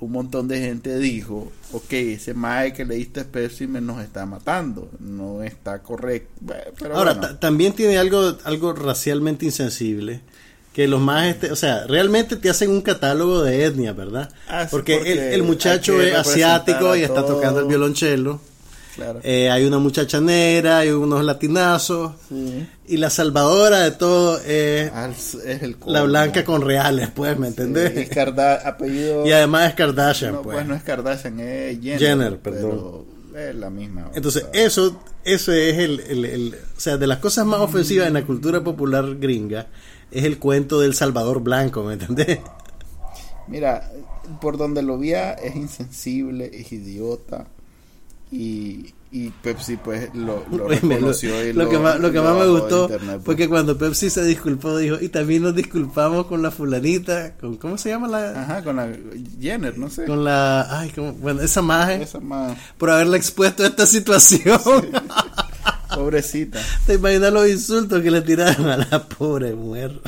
un montón de gente dijo, ok, ese mae que le diste Pepsi me nos está matando, no está correcto. Pero Ahora, bueno, también tiene algo, algo racialmente insensible. Que los más, este, o sea, realmente te hacen un catálogo de etnia, ¿verdad? Ah, porque, porque el, el muchacho es asiático y está tocando el violonchelo. Claro. Eh, hay una muchacha negra, hay unos latinazos. Sí. Y la salvadora de todo es Ah, es el la blanca con reales, pues, ¿me Sí, entendés? es apellido. Y además es Kardashian, no, pues. pues no es Kardashian, es Jenner. Jenner, pero Es la misma. o Entonces, sea, eso, eso es el, el- el- o sea, de las cosas más ofensivas en la cultura popular gringa, es el cuento del Salvador Blanco, ¿me entendés? Mira, por donde lo vía es insensible, es idiota. Y, y Pepsi, pues, lo, lo lo, reconoció. y lo que más, lo que más me gustó internet, fue pues. que cuando Pepsi se disculpó, dijo, y también nos disculpamos con la fulanita, con, ¿cómo se llama la? Ajá, con la Jenner, no sé. Con la, ay, ¿cómo? bueno, esa maje, Esa más por haberla expuesto a esta situación. pobrecita. ¿Te imaginas los insultos que le tiraron a la pobre mujer?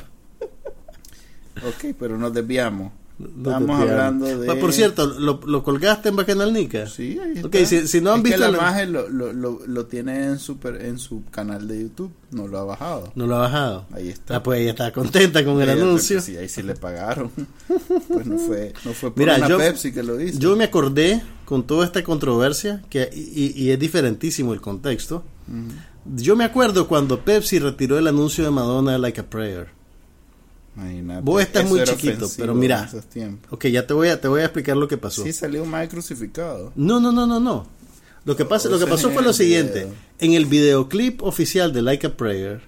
Ok, pero nos desviamos. Estamos hablando de. Ah, Por cierto, ¿lo, lo colgaste en Bacanal Nica? Sí, ahí está. Ok, si, si no han Es que visto... la la- maje lo, lo, lo, lo tiene en su, per- en su canal de YouTube, no lo ha bajado. No lo ha bajado. Ahí está. Ah, pues ella está contenta con el anuncio. pues, sí, ahí sí le pagaron. pues no fue, no fue por Mira, una yo- Pepsi que lo hizo. Yo me acordé con toda esta controversia, que y, y es diferentísimo el contexto. Ujú. Yo me acuerdo cuando Pepsi retiró el anuncio de Madonna Like a Prayer. Imagínate, Vos estás muy chiquito, pero mira. Ok, ya te voy a, te voy a explicar lo que pasó. Sí, salió mae crucificado. No, no, no, no, no. Lo que, pasa, lo que pasó fue lo siguiente. video. En el videoclip oficial de Like a Prayer,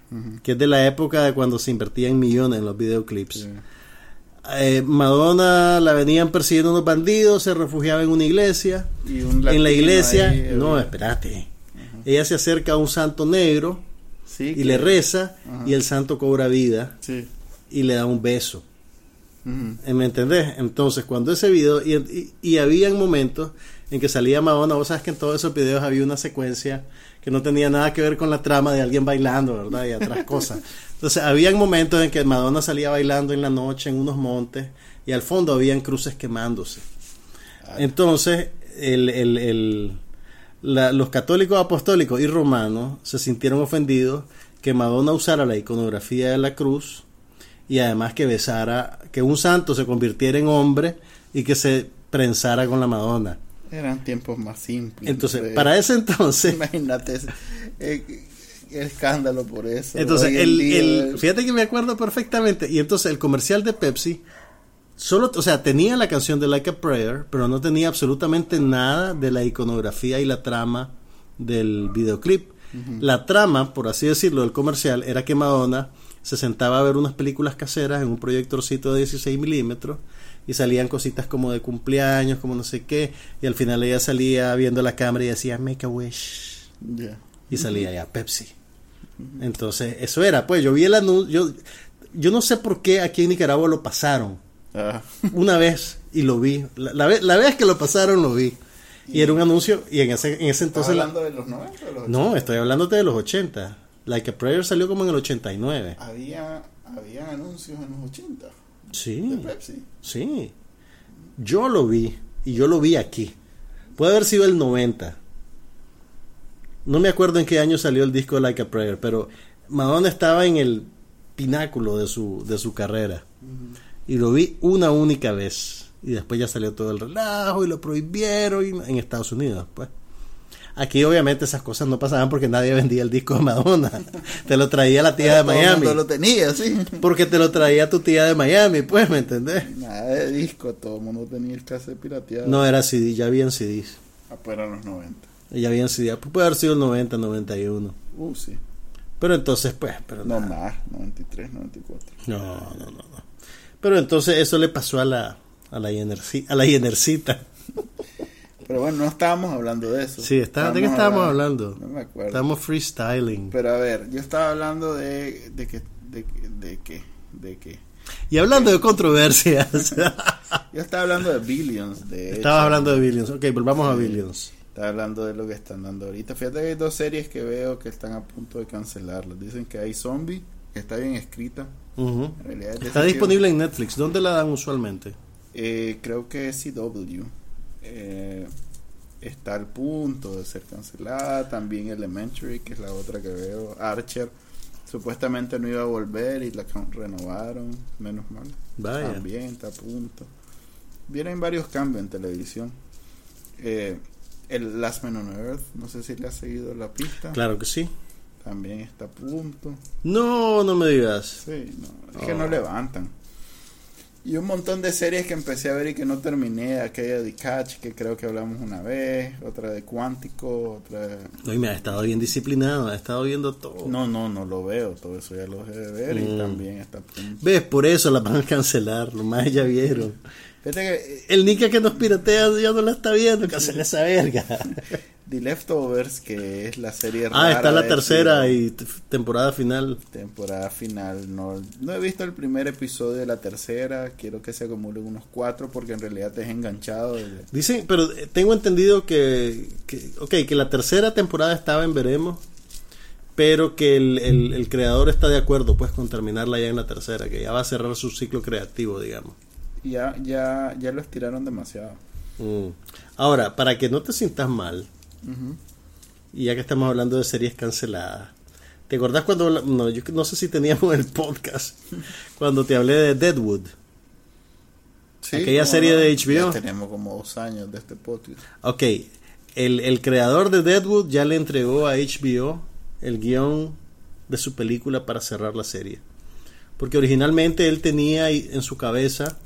que es de la época de cuando se invertían millones en los videoclips, eh, Madonna la venían persiguiendo unos bandidos, se refugiaba en una iglesia. Y un En la iglesia, ahí, eh, no, espérate. Ella se acerca a un santo negro sí, y le reza y el santo cobra vida Sí. Y le da un beso. Eh, ¿Me entendés? Entonces, cuando ese video, y, y, y habían momentos en que salía Madonna, vos sabes que en todos esos videos había una secuencia que no tenía nada que ver con la trama de alguien bailando, ¿verdad? Y otras cosas. Entonces, habían momentos en que Madonna salía bailando en la noche en unos montes y al fondo habían cruces quemándose. Entonces, el, el- el- la- los católicos apostólicos y romanos se sintieron ofendidos que Madonna usara la iconografía de la cruz y además que besara, que un santo se convirtiera en hombre y que se prensara con la Madonna. Eran tiempos más simples. Entonces, para ese entonces, Imagínate eh, el escándalo por eso. entonces el- fíjate que me acuerdo perfectamente, y entonces el comercial de Pepsi solo, o sea, tenía la canción de Like a Prayer, pero no tenía absolutamente nada de la iconografía y la trama del videoclip. La trama, por así decirlo, del comercial era que Madonna se sentaba a ver unas películas caseras en un proyectorcito de 16 milímetros y salían cositas como de cumpleaños, como no sé qué, y al final ella salía viendo la cámara y decía Make a Wish y salía ya Pepsi. Entonces, eso era, pues yo vi el anuncio, yo, yo no sé por qué aquí en Nicaragua lo pasaron Ah, una vez y lo vi. La, la vez, la vez que lo pasaron lo vi. Y era un anuncio y en ese, en ese ¿Estás entonces... la- hablando de los 90 o los no, 80? estoy hablándote de los 80. Like a Prayer salió como en el 89. Había, había anuncios en los 80 de Sí, Pepsi. sí. Yo lo vi y yo lo vi aquí. Puede haber sido el 90. No me acuerdo en qué año salió el disco de Like a Prayer, pero Madonna estaba en el pináculo de su, de su carrera. Y lo vi una única vez. Y después ya salió todo el relajo y lo prohibieron y- en Estados Unidos. Pues. Aquí obviamente esas cosas no pasaban porque nadie vendía el disco de Madonna. Te lo traía la tía de Todo Miami. mundo lo tenía, sí. Porque te lo traía tu tía de Miami, pues, ¿me entendés? Nada de disco, todo el mundo tenía el cassette pirateado. No era CD, ya habían CDs. Ah, pues eran los 90. Ya habían CD. Pues puede haber sido el 90, 91. Uh, sí. Pero entonces, pues, pero No nada. más, 93, 94. No, no, no, no. Pero entonces eso le pasó a la a la Yenerci- a la Yenercita. Pero bueno, no estábamos hablando de eso. Sí, está, ¿de qué estábamos hablando? No me acuerdo. Estamos freestyling. Pero a ver, yo estaba hablando de, de que, de, que- de que, de que. Y hablando de controversias. Yo estaba hablando de Billions, de hecho. Estabas hablando de Billions. Ok, volvamos a Sí. Billions. Estaba hablando de lo que están dando ahorita. Fíjate que hay dos series que veo que están a punto de cancelarlas. Dicen que hay Zombie, que está bien escrita. Ujú. En realidad es Está disponible en Netflix. ¿Dónde la dan usualmente? Eh, creo que es CW. Eh, está al punto de ser cancelada. También Elementary, que es la otra que veo. Archer. Supuestamente no iba a volver y la renovaron. Menos mal. Vaya. También está a punto. Vienen varios cambios en televisión. Eh, el Last Man on Earth, no sé si le ha seguido la pista. Claro que sí. También está a punto. No, no me digas. Sí, no, es que Oh. no levantan. Y un montón de series que empecé a ver y que no terminé. Aquella de Catch, que creo que hablamos una vez. Otra de Cuántico. Otra. Hoy me ha estado bien disciplinado. Ha estado viendo todo. No, no, no lo veo. Todo eso ya lo dejé de ver. Y Mm. también está. ¿Ves? Por eso la van a cancelar. Lo más ya vieron. Que eh, El Nika que nos piratea ya no la está viendo. Cancela esa verga. The Leftovers, que es la serie Ah, está rara la tercera y temporada final. temporada final. No, no he visto el primer episodio de la tercera. Quiero que se acumulen unos cuatro porque en realidad te es enganchado. Dicen, pero eh, tengo entendido que, que, ok, que la tercera temporada estaba en veremos, pero que el, el- el creador está de acuerdo pues con terminarla ya en la tercera, que ya va a cerrar su ciclo creativo, digamos. Ya, ya, ya lo estiraron demasiado. Mm. Ahora, para que no te sientas mal, y ya que estamos hablando de series canceladas, ¿te acordás cuando, no, yo no sé si teníamos el podcast, cuando te hablé de Deadwood? Sí, Aquella serie no. de HBO. Ya tenemos como dos años de este podcast. Ok, el, el creador de Deadwood ya le entregó a HBO el guion de su película para cerrar la serie. Porque originalmente él tenía en su cabeza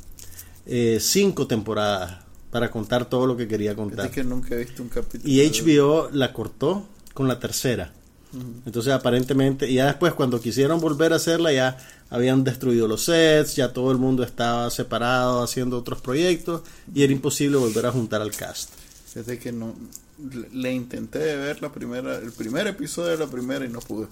eh, cinco temporadas para contar todo lo que quería Es contar. que nunca he visto un capítulo. Y HBO la cortó con la tercera. Entonces aparentemente, y ya después cuando quisieron volver a hacerla ya habían destruido los sets, ya todo el mundo estaba separado haciendo otros proyectos y era imposible volver a juntar al cast. Fíjate que no. Le, le intenté ver la primera, el primer episodio de la primera y no pude.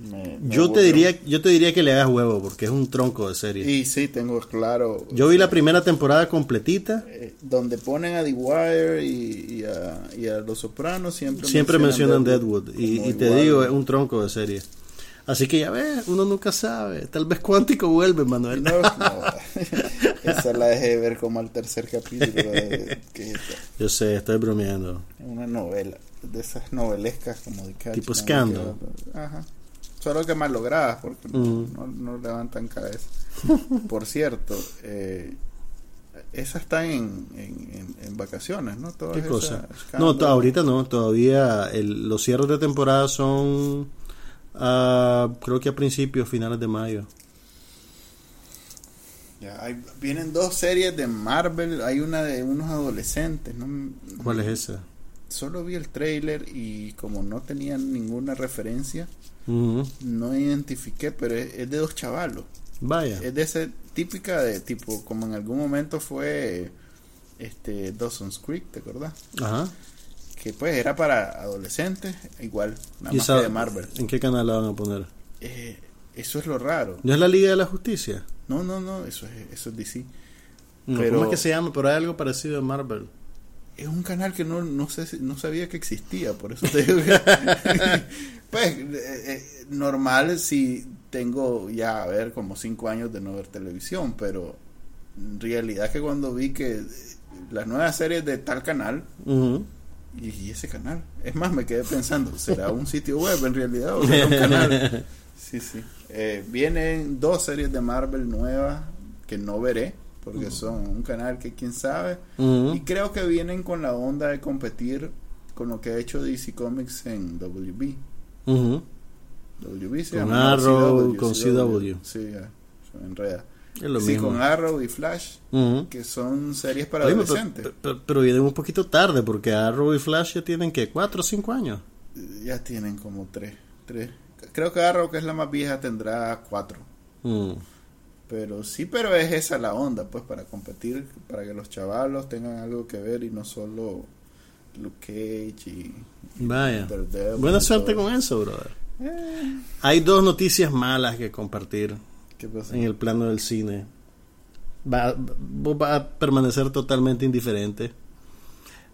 Me- me Yo te diría, yo te diría que le hagas huevo porque es un tronco de serie. Y sí, tengo claro. Yo vi la primera temporada completita, eh, donde ponen a The Wire y, y a, y a Los Sopranos siempre, siempre mencionan Deadwood y, te digo, es un tronco de serie. Así que ya ves, uno nunca sabe. Tal vez Cuántico vuelve, Manuel. No, no. Esa la dejé de ver como al tercer capítulo. de- que es Yo sé, estoy bromeando. una novela, de esas novelescas como de Catch, Tipo. Que- Ajá. Solo que más logradas, porque no- Mm. no, no levantan cabeza. Por cierto, eh, esas están en, en, en- vacaciones, ¿no? Todas ¿Qué cosa? No, ahorita no, todavía el- los cierres de temporada son, ah, creo que a principios, finales de mayo. Ya, hay- vienen dos series de Marvel, hay una de unos adolescentes, ¿no? ¿Cuál es esa? Solo vi el trailer y como no tenía ninguna referencia, no identifiqué, pero es, es de dos chavalos. Vaya. Es de esa típica de tipo, como en algún momento fue este Dawson's Creek, ¿te acordás? Ajá. Que pues era para adolescentes, igual, nada ¿Y más que de Marvel. ¿En qué canal la van a poner? Eh, eso es lo raro. ¿No es la Liga de la Justicia? No, no, no, eso es, eso es DC. No, Pero- ¿Cómo es que se llama? Pero hay algo parecido a Marvel. Es un canal que no, no sé si- no sabía que existía, por eso te digo que pues eh, eh, normal si tengo ya a ver como cinco años de no ver televisión, pero en realidad que cuando vi que eh, las nuevas series de tal canal y, y ese canal, es más me quedé pensando, ¿será un sitio web en realidad o será un canal? Sí, sí. Eh, vienen dos series de Marvel nuevas que no veré porque son un canal que quién sabe. Y creo que vienen con la onda de competir con lo que ha hecho DC Comics en WB. Uh -huh. WB se con llama Arrow, CW, con CW. CW. Sí, ya, se enreda. Sí, con Arrow y Flash, que son series para adolescentes. Pero, pero, vienen un poquito tarde, porque Arrow y Flash ya tienen que 4 o cinco años. Ya tienen como tres Creo que Arrow, que es la más vieja, tendrá 4. Pero sí, pero es esa la onda, pues, para competir, para que los chavalos tengan algo que ver y no solo Luke Cage y... Vaya. Buena y suerte todo. con eso, brother. Eh, Hay dos noticias malas que compartir ¿Qué pasa? en el plano del cine. Va, va a permanecer totalmente indiferente.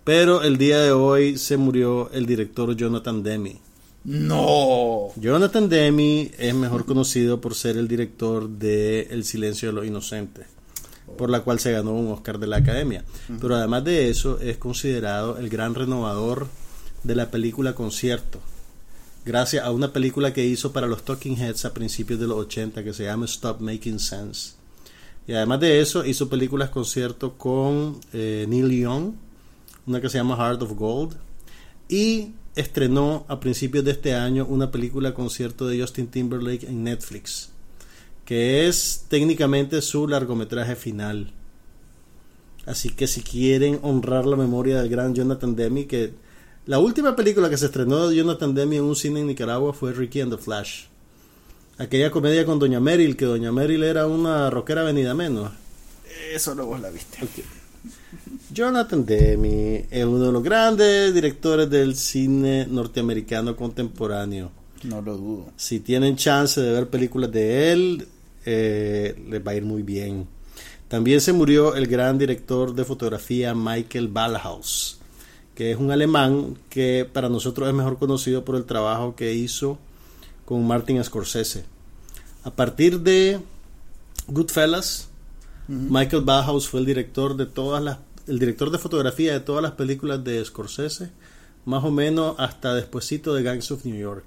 Pero el día de hoy se murió el director Jonathan Demme. ¡No! Jonathan Demme es mejor conocido por ser el director de El silencio de los inocentes, por la cual se ganó un Oscar de la Academia. Pero además de eso, es considerado el gran renovador de la película Concierto, gracias a una película que hizo para los Talking Heads a principios de los 80 que se llama Stop Making Sense. Y además de eso, hizo películas concierto con eh, Neil Young, una que se llama Heart of Gold, y estrenó a principios de este año una película concierto de Justin Timberlake en Netflix, que es técnicamente su largometraje final. Así que si quieren honrar la memoria del gran Jonathan Demme, que la última película que se estrenó de Jonathan Demme en un cine en Nicaragua fue Ricky and the Flash. Aquella comedia con Doña Meryl, que Doña Meryl era una rockera venida menos. Eso no vos la viste. Jonathan Demme es uno de los grandes directores del cine norteamericano contemporáneo. No lo dudo. Si tienen chance de ver películas de él, eh, les va a ir muy bien. También se murió el gran director de fotografía Michael Ballhaus, que es un alemán que para nosotros es mejor conocido por el trabajo que hizo con Martin Scorsese. A partir de Goodfellas, Michael Ballhaus fue el director de todas las el director de fotografía de todas las películas de Scorsese, más o menos hasta despuesito de Gangs of New York.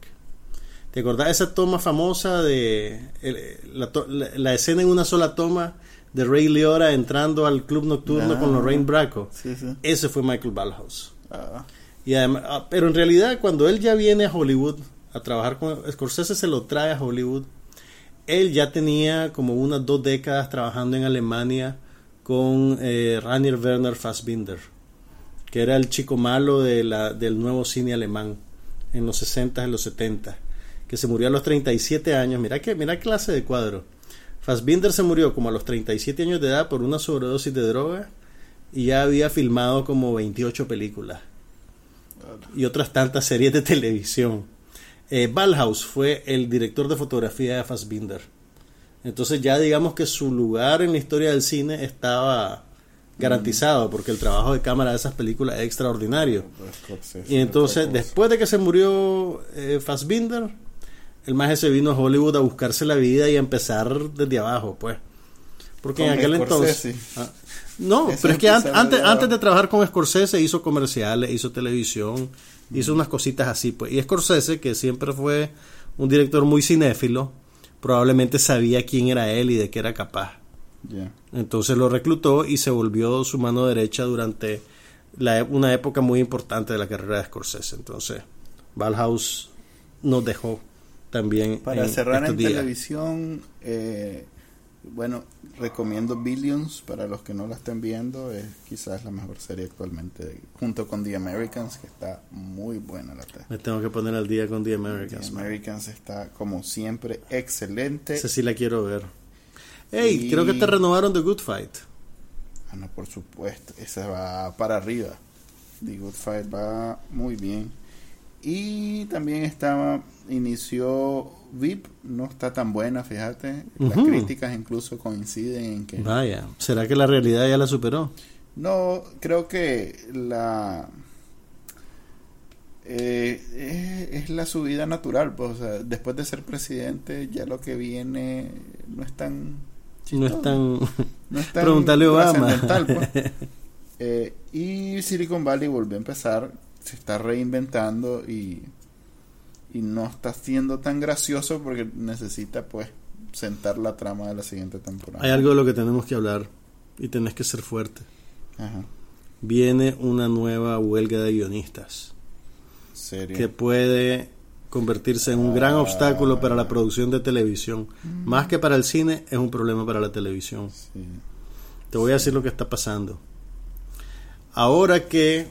¿Te acordás esa toma famosa de el- la, to- la- la escena en una sola toma de Ray Liotta entrando al club nocturno Ah. con Lorraine Bracco? Sí, sí. Ese fue Michael Ballhaus. Ah, Y además, ah, pero en realidad cuando él ya viene a Hollywood a trabajar con Scorsese se lo trae a Hollywood. Él ya tenía como unas dos décadas trabajando en Alemania con eh, Rainer Werner Fassbinder, que era el chico malo de la, del nuevo cine alemán en los 60 y los 70, que se murió a los 37 años. Mira qué mira clase de cuadro. Fassbinder se murió como a los 37 años de edad por una sobredosis de droga y ya había filmado como 28 películas y otras tantas series de televisión. Eh, fue el director de fotografía de Fassbinder. Entonces ya digamos que su lugar en la historia del cine estaba garantizado porque el trabajo de cámara de esas películas es extraordinario. Y entonces después de que se murió eh, Fassbinder, el más se vino a Hollywood a buscarse la vida y a empezar desde abajo, pues. Porque en aquel entonces... Ah, no, pero es que antes, antes de trabajar con Scorsese hizo comerciales, hizo televisión, hizo unas cositas así, pues. Y Scorsese, que siempre fue un director muy cinéfilo, probablemente sabía quién era él y de qué era capaz. Entonces lo reclutó y se volvió su mano derecha durante la, una época muy importante de la carrera de Scorsese. Entonces, Valhouse nos dejó también. Para cerrar en televisión, eh, bueno, recomiendo Billions para los que no la estén viendo. Es quizás la mejor serie actualmente, junto con The Americans, que está muy buena la Me tengo que poner al día con The Americans. The Americans está, como siempre, excelente. Esa sí la quiero ver. Hey, creo que te renovaron The Good Fight. Ah, no, por supuesto. Esa va para arriba. The Good Fight va muy bien. Y también estaba, inició VIP, no está tan buena, fíjate. Las críticas incluso coinciden en que... Vaya, ¿será que la realidad ya la superó? No, creo que la... Eh, es, la subida natural, pues, después de ser presidente ya lo que viene no es tan... No es tan... No es tan Obama. Pues. Eh, y Silicon Valley volvió a empezar se está reinventando y, y no está siendo tan gracioso porque necesita pues sentar la trama de la siguiente temporada. Hay algo de lo que tenemos que hablar y tenés que ser fuerte. Viene una nueva huelga de guionistas. Que puede convertirse en un gran ah. obstáculo para la producción de televisión. Mm. Más que para el cine, es un problema para la televisión. Te voy a decir lo que está pasando. Ahora que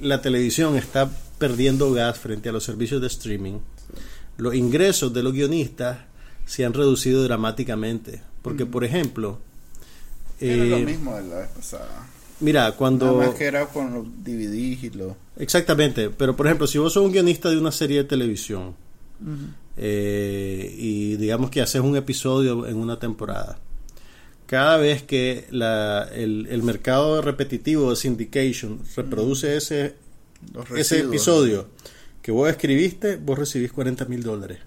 la televisión está perdiendo gas frente a los servicios de streaming, los ingresos de los guionistas se han reducido dramáticamente. Porque, por ejemplo... Era lo eh, mismo de la vez pasada. Mira, cuando... más que era con los DVDs y. Exactamente, pero por ejemplo, si vos sos un guionista de una serie de televisión eh, y digamos que haces un episodio en una temporada, cada vez que la, el, el, mercado repetitivo de syndication reproduce ese, ese episodio que vos escribiste, vos recibís 40 mil dólares.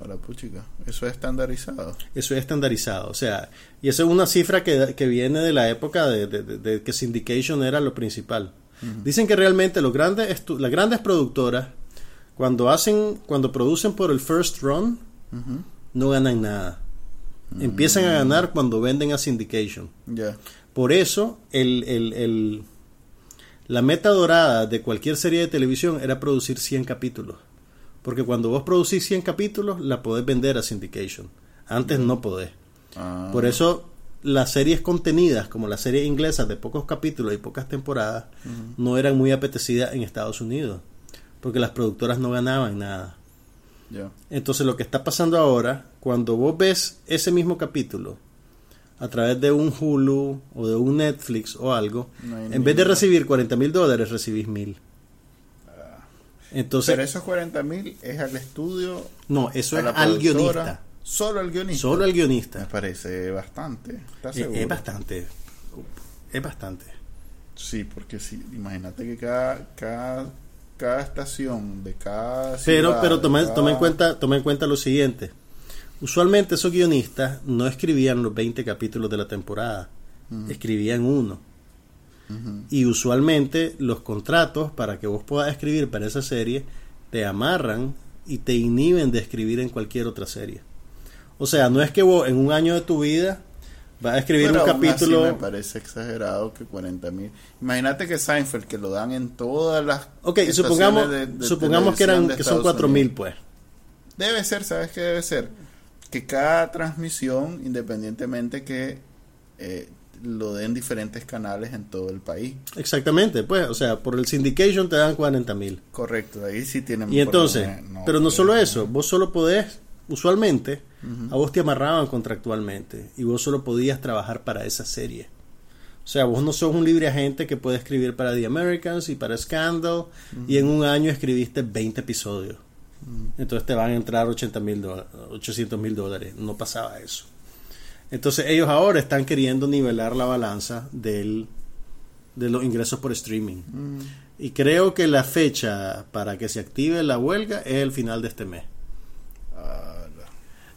Ahora, puchica, eso es estandarizado. Eso es estandarizado, o sea, y esa es una cifra que, que viene de la época de, de, que syndication era lo principal. Dicen que realmente los grandes las grandes productoras cuando hacen cuando producen por el first run no ganan nada Empiezan a ganar cuando venden a syndication. Por eso, el, el, el, la meta dorada de cualquier serie de televisión era producir 100 capítulos. Porque cuando vos producís 100 capítulos, la podés vender a syndication. Antes no podés. Ah. Por eso, las series contenidas, como las series inglesas de pocos capítulos y pocas temporadas, no eran muy apetecidas en Estados Unidos. Porque las productoras no ganaban nada. Entonces lo que está pasando ahora, cuando vos ves ese mismo capítulo a través de un Hulu o de un Netflix o algo, en vez de recibir 40 mil dólares, recibís mil. Ah. Entonces, Pero esos 40 mil es al estudio. No, eso es al guionista. Solo al guionista. Solo al guionista. Me parece bastante. Es, bastante. Es bastante. Sí, porque sí, imagínate que cada, cada cada estación de cada pero pero toma, en cuenta toma en cuenta lo siguiente usualmente esos guionistas no escribían los 20 capítulos de la temporada escribían uno y usualmente los contratos para que vos puedas escribir para esa serie te amarran y te inhiben de escribir en cualquier otra serie o sea no es que vos en un año de tu vida Va a escribir un capítulo. me parece exagerado que 40 mil. Imagínate que Seinfeld, que lo dan en todas las. Ok, supongamos, supongamos que, eran, que son 4 mil, pues. Debe ser, ¿sabes qué debe ser? Que cada transmisión, independientemente que eh, lo den diferentes canales en todo el país. Exactamente, pues, o sea, por el syndication te dan 40 mil. Correcto, ahí sí tienen... Y entonces, pero no solo eso, vos solo podés, usualmente, a vos te amarraban contractualmente y vos solo podías trabajar para esa serie. O sea, vos no sos un libre agente que puede escribir para The Americans y para Scandal y en un año escribiste 20 episodios. Entonces te van a entrar 80 mil 800 mil dólares. No pasaba eso. Entonces ellos ahora están queriendo nivelar la balanza del, de los ingresos por streaming. Mm. Y creo que la fecha para que se active la huelga es el final de este mes. Ah,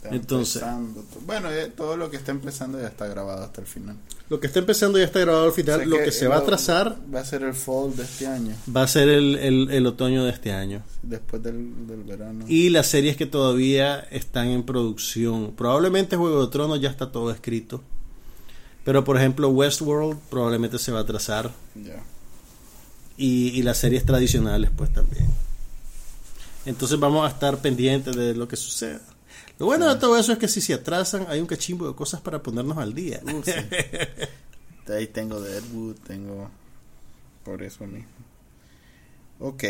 Entonces- empezando. Bueno, eh, todo lo que está empezando ya está grabado hasta el final. Lo que está empezando ya está grabado al final. Lo que se va a trazar Va a ser el fall de este año, va a ser el, el- el otoño de este año. después del, del verano. Y las series que todavía están en producción. Probablemente Juego de Tronos ya está todo escrito. Pero por ejemplo Westworld probablemente se va a trazar. Ya. Y, y las series tradicionales pues también. Entonces vamos a estar pendientes de lo que suceda. Lo bueno de todo eso es que si se atrasan hay un cachimbo de cosas para ponernos al día. Uh, sí. Ahí tengo Deadwood, tengo por eso mismo. Ok,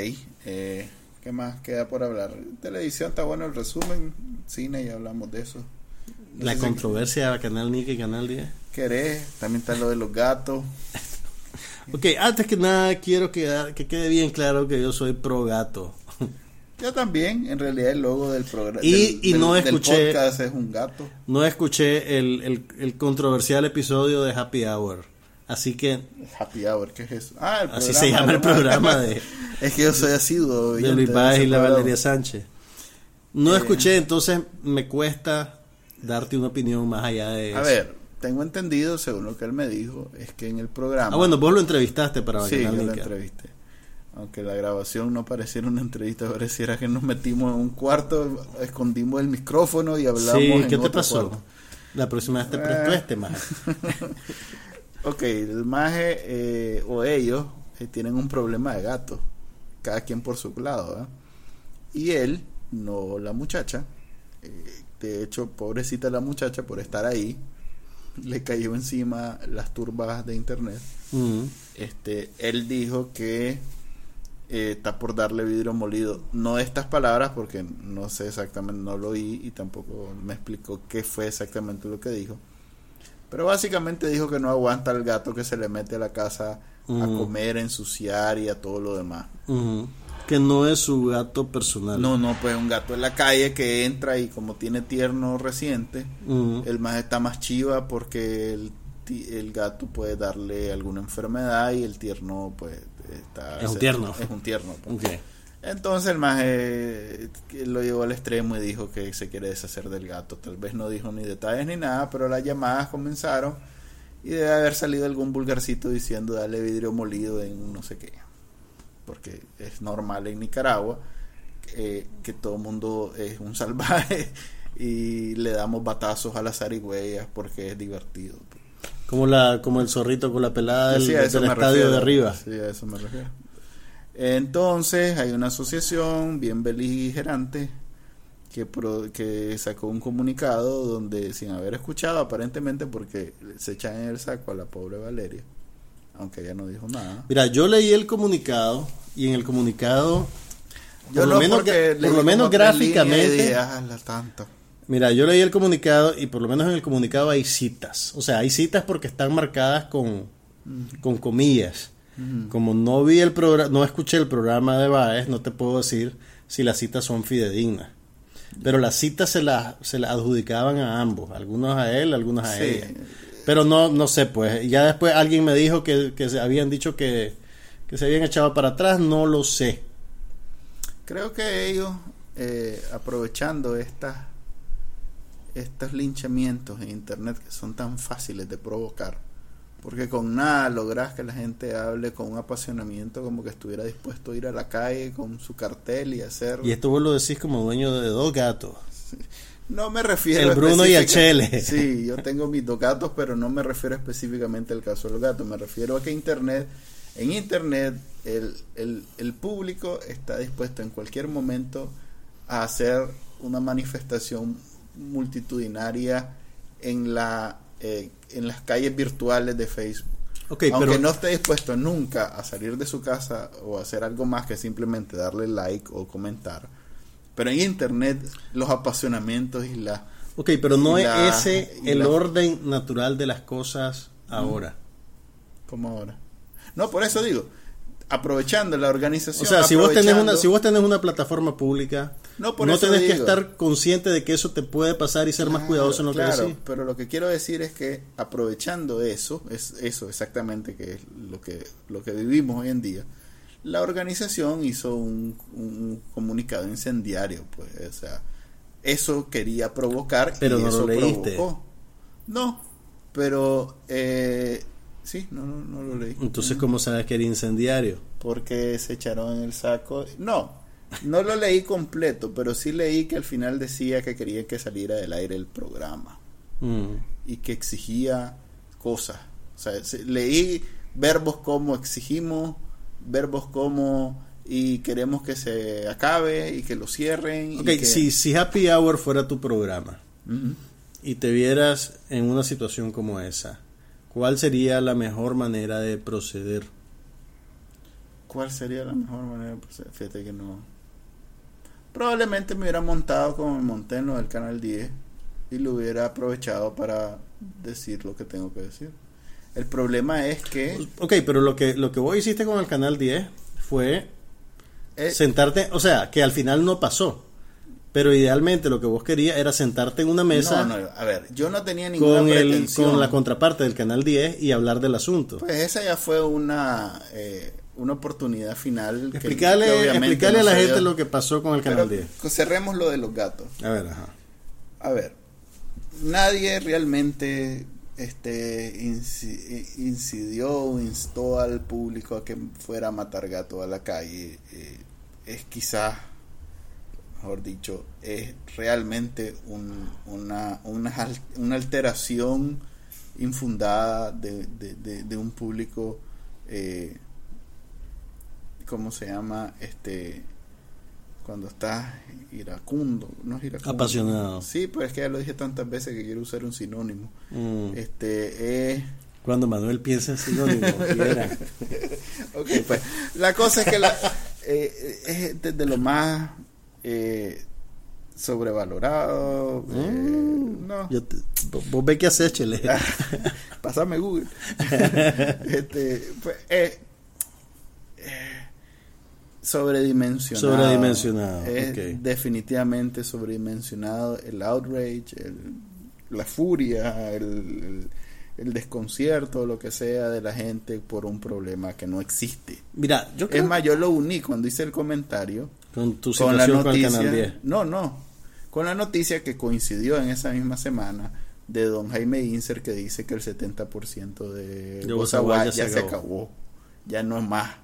eh, ¿qué más queda por hablar? Televisión está bueno el resumen, cine ya hablamos de eso. No La controversia de Canal Nick y Canal 10. querés, también está lo de los gatos. Ok, antes que nada quiero que, que quede bien claro que yo soy pro gato. Yo también, en realidad el logo del programa Y- y no escuché- podcast es un gato. No escuché el, el, el controversial episodio de Happy Hour. Así que Happy Hour, ¿qué es eso? Ah, el así programa, se llama el programa de, Es que yo soy asiduo. de Luis Páez y la. Valeria Sánchez. No Eh. escuché, entonces me cuesta darte una opinión más allá de eso. A ver, tengo entendido, según lo que él me dijo, es que en el programa... Ah, bueno, vos lo entrevistaste para Sí, yo lo entrevisté. Aunque la grabación no pareciera una entrevista, pareciera que nos metimos en un cuarto, escondimos el micrófono y hablamos Sí, en ¿qué te otro pasó? cuarto. La próxima vez te Eh. presto este más. Ok, el maje eh, o ellos eh, tienen un problema de gato, cada quien por su lado, ¿verdad? Y él, no la muchacha, eh, de hecho, pobrecita la muchacha por estar ahí, le cayó encima las turbas de internet. Mm. este él dijo que eh, está por darle vidrio molido. No estas palabras porque no sé exactamente no lo oí y tampoco me explicó qué fue exactamente lo que dijo. Pero básicamente dijo que no aguanta el gato que se le mete a la casa a comer a ensuciar y a todo lo demás. Que no es su gato personal. no no pues un gato en la calle que entra y como tiene tierno reciente el más está más chiva porque el, el gato puede darle alguna enfermedad y el tierno pues está Es un tierno. es un tierno pues. Ok. entonces el más lo llevó al extremo y dijo que se quiere deshacer del gato tal vez no dijo ni detalles ni nada pero las llamadas comenzaron y debe haber salido algún vulgarcito diciendo dale vidrio molido en no sé qué porque es normal en Nicaragua eh, que todo el mundo es un salvaje y le damos batazos a las zarigüeyas porque es divertido. Como, la, como el zorrito con la pelada del, Sí, estadio refiero. de arriba. Sí, a eso me refiero. Entonces hay una asociación bien beligerante que, pro- que sacó un comunicado donde sin haber escuchado aparentemente porque se echan en el saco a la pobre Valeria, aunque ella no dijo nada. Mira, yo leí el comunicado y en el comunicado, Yo por lo no, menos, por lo menos gráficamente, dije, "Ah, la tanta". Mira, yo leí el comunicado y por lo menos en el comunicado hay citas. O sea, hay citas porque están marcadas con, con comillas. Como no vi el programa, no escuché el programa de Baez, no te puedo decir si las citas son fidedignas. Pero las citas se las se las adjudicaban a ambos, algunos a él, algunos a Sí. ella. Pero no no sé, pues ya después alguien me dijo que, que se habían dicho que, que se habían echado para atrás, no lo sé. Creo que ellos, eh, aprovechando estas estos linchamientos en internet que son tan fáciles de provocar, porque con nada logras que la gente hable con un apasionamiento como que estuviera dispuesto a ir a la calle con su cartel y hacer... Y esto vos lo decís como dueño de dos gatos. No me refiero El Bruno y el Chele. Sí, yo tengo mis dos gatos, pero no me refiero específicamente al caso de los gatos. Me refiero a que Internet, en Internet, el, el, el público está dispuesto en cualquier momento a hacer una manifestación multitudinaria en la eh, en las calles virtuales de Facebook. Ok, Aunque pero no esté dispuesto nunca a salir de su casa o a hacer algo más que simplemente darle like o comentar. Pero en internet los apasionamientos y la Ok, pero no es ese el la- orden natural de las cosas ahora. como ahora. No, por eso digo, aprovechando la organización. O sea, si vos tenés una, si vos tenés una plataforma pública, No, no, por eso tenés que estar consciente de que eso te puede pasar y ser más Claro, cuidadoso en lo claro, que decís. pero lo que quiero decir es que aprovechando eso, es eso exactamente que es lo que lo que vivimos hoy en día. La organización hizo un, un comunicado incendiario, pues, o sea, eso quería provocar Pero y no eso lo leíste. provocó. No, pero eh, sí, no, no, no lo leí. Entonces, ¿cómo sabes que era incendiario? porque se echaron en el saco. No, no lo leí completo, pero sí leí que al final decía que quería que saliera del aire el programa Mm. y que exigía cosas. O sea, se- leí verbos como exigimos, verbos como y queremos que se acabe y que lo cierren. y Ok, que- si, si Happy Hour fuera tu programa y te vieras en una situación como esa, ¿cuál sería la mejor manera de proceder? ¿Cuál sería la mejor manera? Pues, fíjate que no. Probablemente me hubiera montado como me monté en lo del canal 10 y lo hubiera aprovechado para decir lo que tengo que decir. El problema es que Ok, pero lo que, lo que vos hiciste con el Canal 10 fue eh, sentarte, o sea, que al final no pasó. Pero idealmente lo que vos querías era sentarte en una mesa no, no, a ver, yo no tenía ninguna con, el, pretensión. con la contraparte del Canal 10 y hablar del asunto. Pues esa ya fue una eh, una oportunidad final. que- explicarle que obviamente explicarle a no la se gente lo que pasó con el Pero Canal 10. cerremos lo de los gatos. A ver, ajá. A ver, nadie realmente este inci- incidió o instó al público a que fuera a matar gato a la calle. Eh, es quizás, mejor dicho, es realmente un- una, una, una alteración infundada de, de- de- de un público, eh, ¿cómo se llama? Este cuando estás iracundo, no es iracundo. Apasionado. Sí, pues es que ya lo dije tantas veces que quiero usar un sinónimo. Mm. Este, eh, Cuando Manuel piensa en sinónimo, ok, pues la cosa es que la, eh, es de, de lo más eh, sobrevalorado. eh, Mm. no, Yo te- vos- ves qué haces, Chele. Pásame Google. este, pues, eh, eh, sobredimensionado. Sobredimensionado, Es definitivamente sobredimensionado el outrage, el- la furia, el, el- el desconcierto, lo que sea de la gente por un problema que no existe. Mira, yo creo Es más, yo lo uní cuando hice el comentario con tu con la con noticia. Canal 10. No, no. Con la noticia que coincidió en esa misma semana de don Jaime Inser que dice que el 70% de, De Bosa Bosa ya, ya se se acabó. Ya no es más.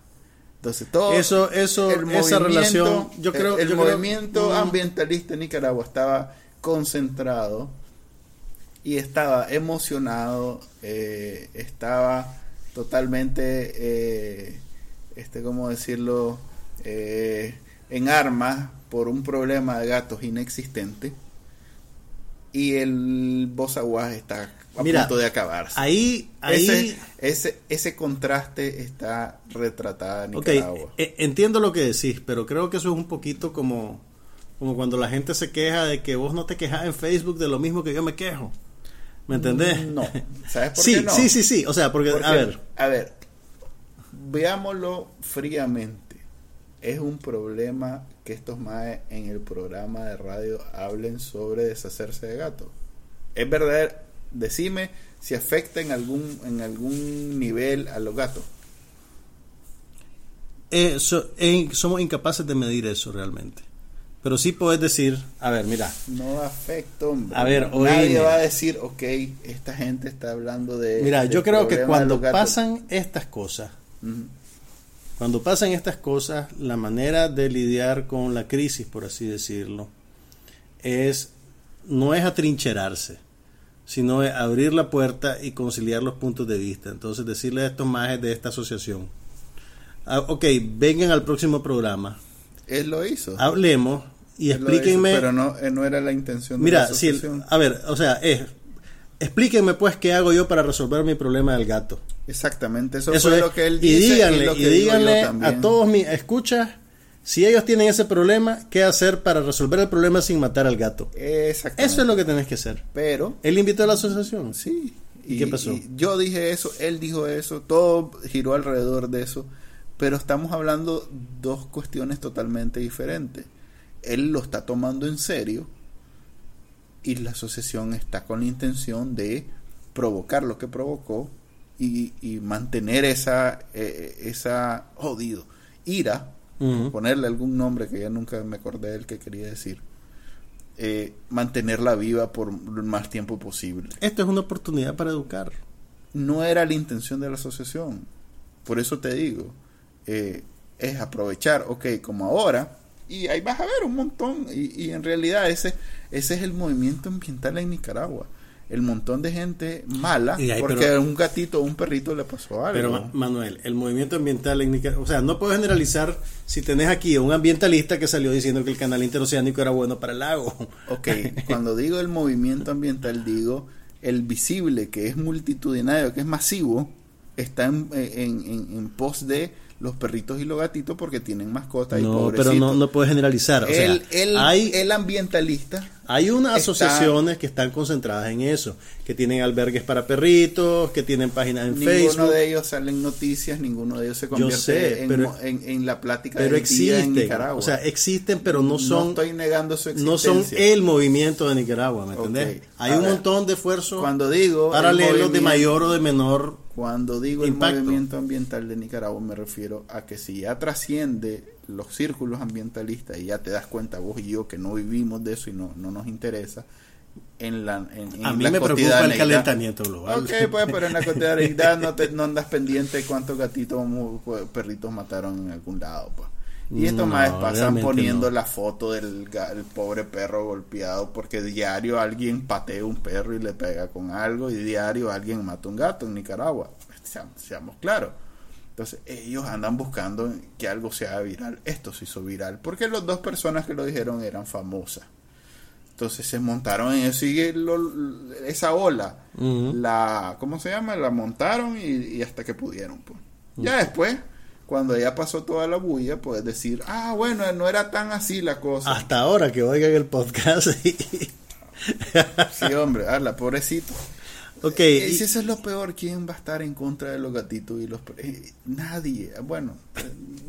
Entonces todo Eso, eso, el esa relación, yo creo, el, el yo movimiento ambientalista en Nicaragua estaba concentrado y estaba emocionado, eh, estaba totalmente, eh, este, ¿cómo decirlo? Eh, en armas por un problema de gatos inexistente y el Bozaguas está a Mira, punto de acabarse. Ahí, ahí, ese, ese, ese contraste está retratado en Nicaragua. e- entiendo lo que decís, pero creo que eso es un poquito como, como cuando la gente se queja de que vos no te quejas en Facebook de lo mismo que yo me quejo. ¿Me entendés? No. ¿Sabes por sí, qué no? sí, sí, sí. O sea, porque, Porque, a ver, a ver, veámoslo fríamente. Es un problema que estos maes en el programa de radio hablen sobre deshacerse de gatos. Es verdad, decime si afecta en algún en algún nivel a los gatos. eh, so- eh, somos incapaces de medir eso realmente. Pero sí puedes decir, a ver, mira, No afecta, hombre. A ver, nadie va a decir, ok, esta gente está hablando de. mira, yo creo que cuando pasan estas cosas. Cuando pasan estas cosas, la manera de lidiar con la crisis, por así decirlo, es no es atrincherarse, sino es abrir la puerta y conciliar los puntos de vista. Entonces, decirle a estos majes de esta asociación, ah, ok, vengan al próximo programa, Él lo hizo. hablemos y Él hizo, explíquenme. pero no, eh, no era la intención de Mira, la si, a ver, o sea, es explíquenme pues qué hago yo para resolver mi problema del gato. Exactamente, eso, Eso fue es. lo que él y dice díganle, y lo y que díganle a todos mis escuchas, si ellos tienen ese problema, ¿qué hacer para resolver el problema sin matar al gato? Exactamente. Eso es lo que tenés que hacer. Pero Él invitó a la asociación. Sí. ¿Y qué pasó? yo dije eso, él dijo eso, todo giró alrededor de eso, pero estamos hablando dos cuestiones totalmente diferentes. Él lo está tomando en serio y la asociación está con la intención de provocar lo que provocó y, y mantener esa, eh, esa jodido ira, ponerle algún nombre que ya nunca me acordé del que quería decir, eh, mantenerla viva por el más tiempo posible Esto es una oportunidad para educar. no era la intención de la asociación. Por eso te digo, eh, es aprovechar, ok, como ahora, y ahí vas a ver un montón, y, y en realidad ese, ese es el movimiento ambiental en Nicaragua. El montón de gente mala, Y ahí, porque pero- un gatito o un perrito le pasó algo. Pero Ma- Manuel, el movimiento ambiental en Nicaragua, o sea, no puedo generalizar si tenés aquí a un ambientalista que salió diciendo que el canal interoceánico era bueno para el lago. Ok, cuando digo el movimiento ambiental, digo el visible, que es multitudinario, que es masivo, está en, en, en- en pos de los perritos y los gatitos porque tienen mascotas y No, pobrecitos. pero no, no puedes generalizar. O sea, el, hay, el ambientalista hay unas está- asociaciones que están concentradas en eso, que tienen albergues para perritos, que tienen páginas en ninguno Facebook. de ellos salen noticias ninguno de ellos se convierte sé, en, pero- mo- en, en la plática pero del día en existen, Nicaragua o sea, existen, pero no son, estoy negando su no son existencia el movimiento de Nicaragua, ¿me entendés? Hay un montón de esfuerzos cuando digo el paralelos de mayor o de menor Cuando digo Impacto. el movimiento ambiental de Nicaragua me refiero a que si ya trasciende los círculos ambientalistas y ya te das cuenta vos y yo que no vivimos de eso y no, no nos interesa en la en, en A mí la me preocupa el calentamiento global. Ok, pues, pero en la cotidianeidad no, te, no andas pendiente cuántos gatitos o perritos mataron en algún lado, pues. Y estos No, más pasan poniendo no. la foto del el pobre perro golpeado porque diario alguien patea un perro y le pega con algo y diario alguien mata un gato en Nicaragua. Seam- Seamos claros. Entonces ellos andan buscando que algo se haga viral. Esto se hizo viral porque las dos personas que lo dijeron eran famosas. Entonces se montaron en eso y lo- esa ola, la, ¿cómo se llama? La montaron y, y hasta que pudieron. Pues. Ya después, cuando ya pasó toda la bulla, puedes decir, ah, bueno, no era tan así la cosa. Hasta ahora que oigan el podcast. y- Sí, hombre, la pobrecito. Ok, Eh, y- si eso es lo peor, ¿quién va a estar en contra de los gatitos y los eh, Nadie. Bueno,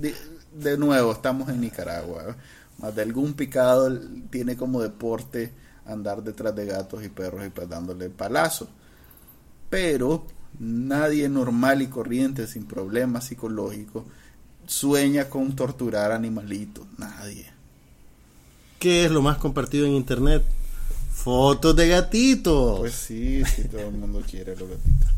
de, de nuevo, estamos en Nicaragua. ¿eh? Más de algún picado tiene como deporte andar detrás de gatos y perros y pues dándole palazos. Pero nadie normal y corriente, sin problemas psicológicos, sueña con torturar animalitos. Nadie. ¿qué es lo más compartido en internet? Fotos de gatitos. Pues sí, sí, todo el mundo quiere los gatitos.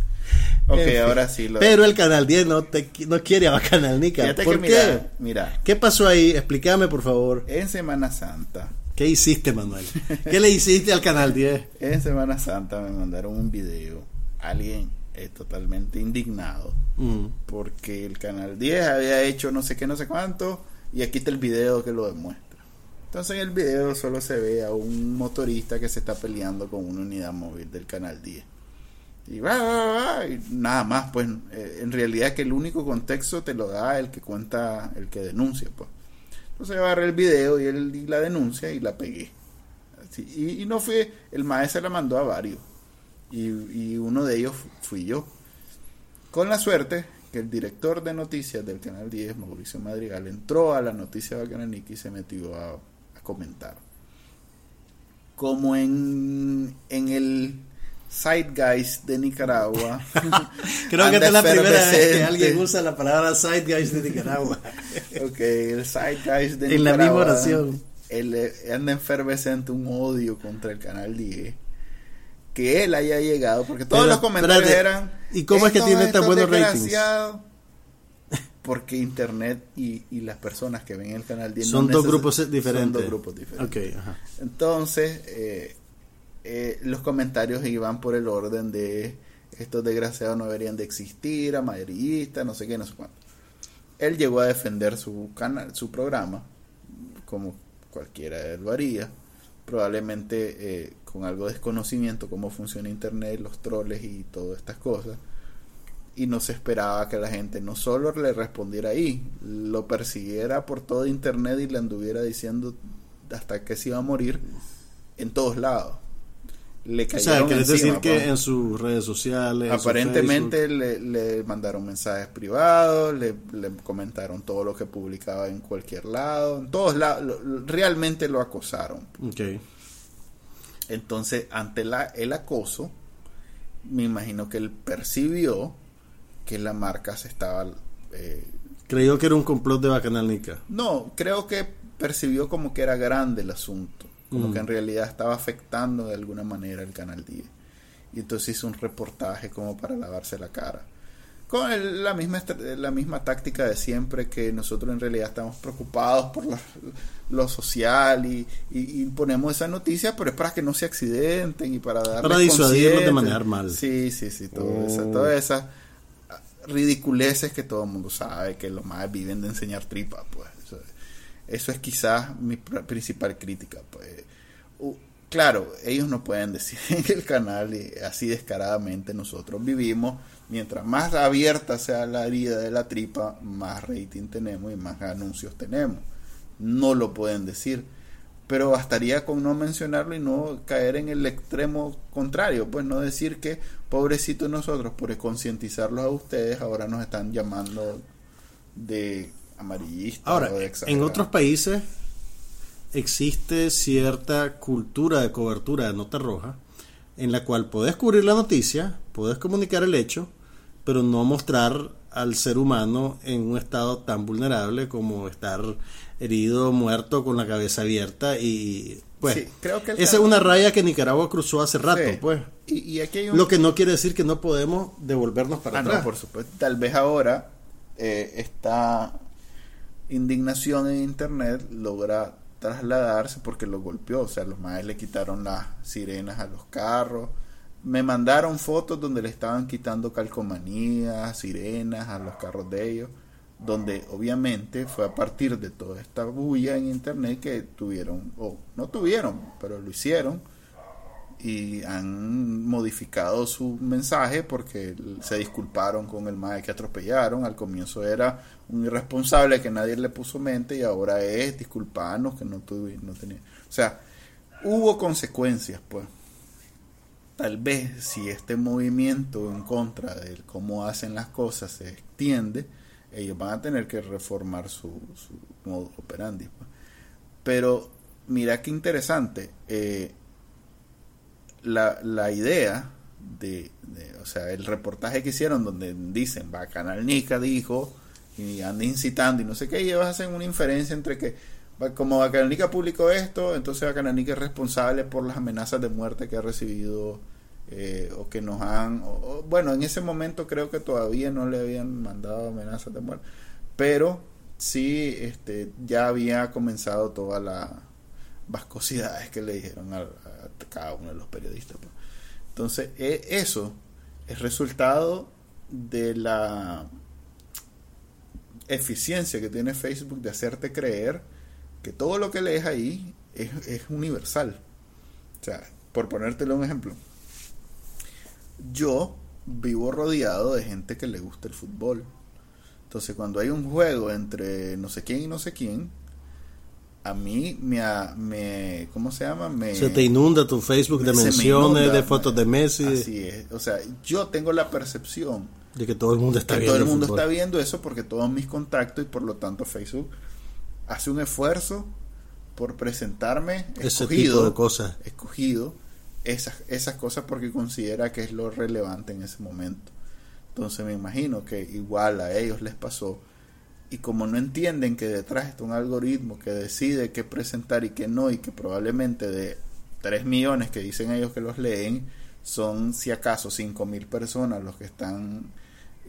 Ok, En fin. ahora sí. Lo... Pero el Canal 10 no, te, no quiere a Canal Nica. Fíjate ¿Por que qué? mira, mira, ¿Qué pasó ahí? Explícame, por favor. en Semana Santa, ¿Qué hiciste, Manuel? ¿Qué le hiciste al Canal 10? en Semana Santa me mandaron un video, alguien es totalmente indignado Mm. porque el canal 10 había hecho no sé qué, no sé cuánto y aquí está el video que lo demuestra. Entonces en el video solo se ve a un motorista que se está peleando con una unidad móvil del canal 10. Y va, va, va, y nada más, pues eh, en realidad que el único contexto te lo da el que cuenta, el que denuncia, pues. Entonces agarré el video y, él, y la denuncia y la pegué. Y, y no fue, el maestro la mandó a varios. Y, uno de ellos fu- fui yo. Con la suerte que el director de noticias del Canal 10, Mauricio Madrigal, entró a la noticia Bacananique y se metió a, a comentar. Como en, en el Zeitgeist de Nicaragua. Creo que esta es la primera vez que alguien usa la palabra Zeitgeist de Nicaragua. Ok, el Zeitgeist de En la misma Nicaragua, oración. eh, anda efervescente un odio contra el Canal 10. Que él haya llegado, porque todos Pero, los comentarios espérate, eran. ¿y cómo es que "Estos- tiene tan buenos ratings?" Desgraciados". Porque Internet y, y las personas que ven el Canal 10 Son no dos grupos diferentes. Son dos grupos diferentes. Ok, ajá. Entonces, eh, eh, los comentarios iban por el orden de estos desgraciados no deberían de existir, amarillistas, no sé qué, no sé cuánto. Él llegó a defender su canal, su programa, como cualquiera lo haría, probablemente eh, con algo de desconocimiento cómo funciona internet, los troles y todas estas cosas. Y no se esperaba que la gente no solo le respondiera ahí, lo persiguiera por todo internet y le anduviera diciendo hasta que se iba a morir en todos lados. Le o sea, decir que pues. en sus redes sociales. Aparentemente le, le, mandaron mensajes privados, le, le, comentaron todo lo que publicaba en cualquier lado, en todos lados, realmente lo acosaron. Okay. Entonces, ante la, el acoso, me imagino que él percibió que la marca se estaba... Eh, Creyó que era un complot de Bacanalnica. No, creo que percibió como que era grande el asunto, como mm. que en realidad estaba afectando de alguna manera el Canal 10. Y entonces hizo un reportaje como para lavarse la cara con la misma la misma táctica de siempre que nosotros en realidad estamos preocupados por lo social y, y, ponemos esa noticia pero es para que no se accidenten y para dar para disuadirlos de manejar mal sí sí sí todo esa, oh. todas esas ridiculeces que todo el mundo sabe que los más viven de enseñar tripa pues. Eso, es quizás mi principal crítica pues. Claro ellos no pueden decir en el canal y así descaradamente nosotros vivimos. Mientras más abierta sea la herida de la tripa, más rating tenemos y más anuncios tenemos. No lo pueden decir, pero bastaría con no mencionarlo y no caer en el extremo contrario, pues no decir que pobrecitos nosotros por concientizarlos a ustedes ahora nos están llamando de amarillistas. Ahora, en otros países existe cierta cultura de cobertura de nota roja en la cual podés cubrir la noticia, podés comunicar el hecho, pero no mostrar al ser humano en un estado tan vulnerable como estar herido, muerto, con la cabeza abierta y pues creo que esa es una raya que Nicaragua cruzó hace rato, pues. Y, aquí Lo que no quiere decir que no podemos devolvernos para ah, atrás. No, por supuesto. Tal vez ahora eh, esta indignación en internet logra trasladarse porque lo golpeó, o sea, los maes le quitaron las sirenas a los carros me mandaron fotos donde le estaban quitando calcomanías, sirenas a los carros de ellos, donde obviamente fue a partir de toda esta bulla en internet que tuvieron, o no tuvieron, pero lo hicieron y han modificado su mensaje porque se disculparon con el mae que atropellaron. Al comienzo era un irresponsable que nadie le puso mente y ahora es disculparnos que no, tuve, no tenía. O sea, hubo consecuencias, pues tal vez si este movimiento en contra de cómo hacen las cosas se extiende, ellos van a tener que reformar su, modo operandi. Pues. Pero mira qué interesante, eh, la, idea de, o sea, el reportaje que hicieron donde dicen, va, Canal Nica dijo, y anda incitando y no sé qué, y ellos hacen una inferencia entre que como Bacananica publicó esto, entonces Bacananica es responsable por las amenazas de muerte que ha recibido eh, o que nos han... bueno, en ese momento creo que todavía no le habían mandado amenazas de muerte, pero sí este, ya había comenzado todas las vascosidades que le dijeron a, cada uno de los periodistas. Pues. Entonces, e, eso es resultado de la eficiencia que tiene Facebook de hacerte creer que todo lo que lees ahí es, universal. O sea, por ponértelo un ejemplo, yo vivo rodeado de gente que le gusta el fútbol. Entonces, cuando hay un juego entre no sé quién y no sé quién, a mí me, me ¿cómo se llama? Me, se te inunda tu Facebook de menciones, de fotos de Messi. Así es. O sea, yo tengo la percepción de que todo el mundo está viendo. Todo el mundo está viendo eso porque todos mis contactos y por lo tanto Facebook hace un esfuerzo por presentarme ese tipo de cosas. Escogido esas, esas cosas porque considera que es lo relevante en ese momento. Entonces me imagino que igual a ellos les pasó y como no entienden que detrás está un algoritmo que decide qué presentar y qué no y que probablemente de 3 millones que dicen ellos que los leen son si acaso 5 mil personas los que están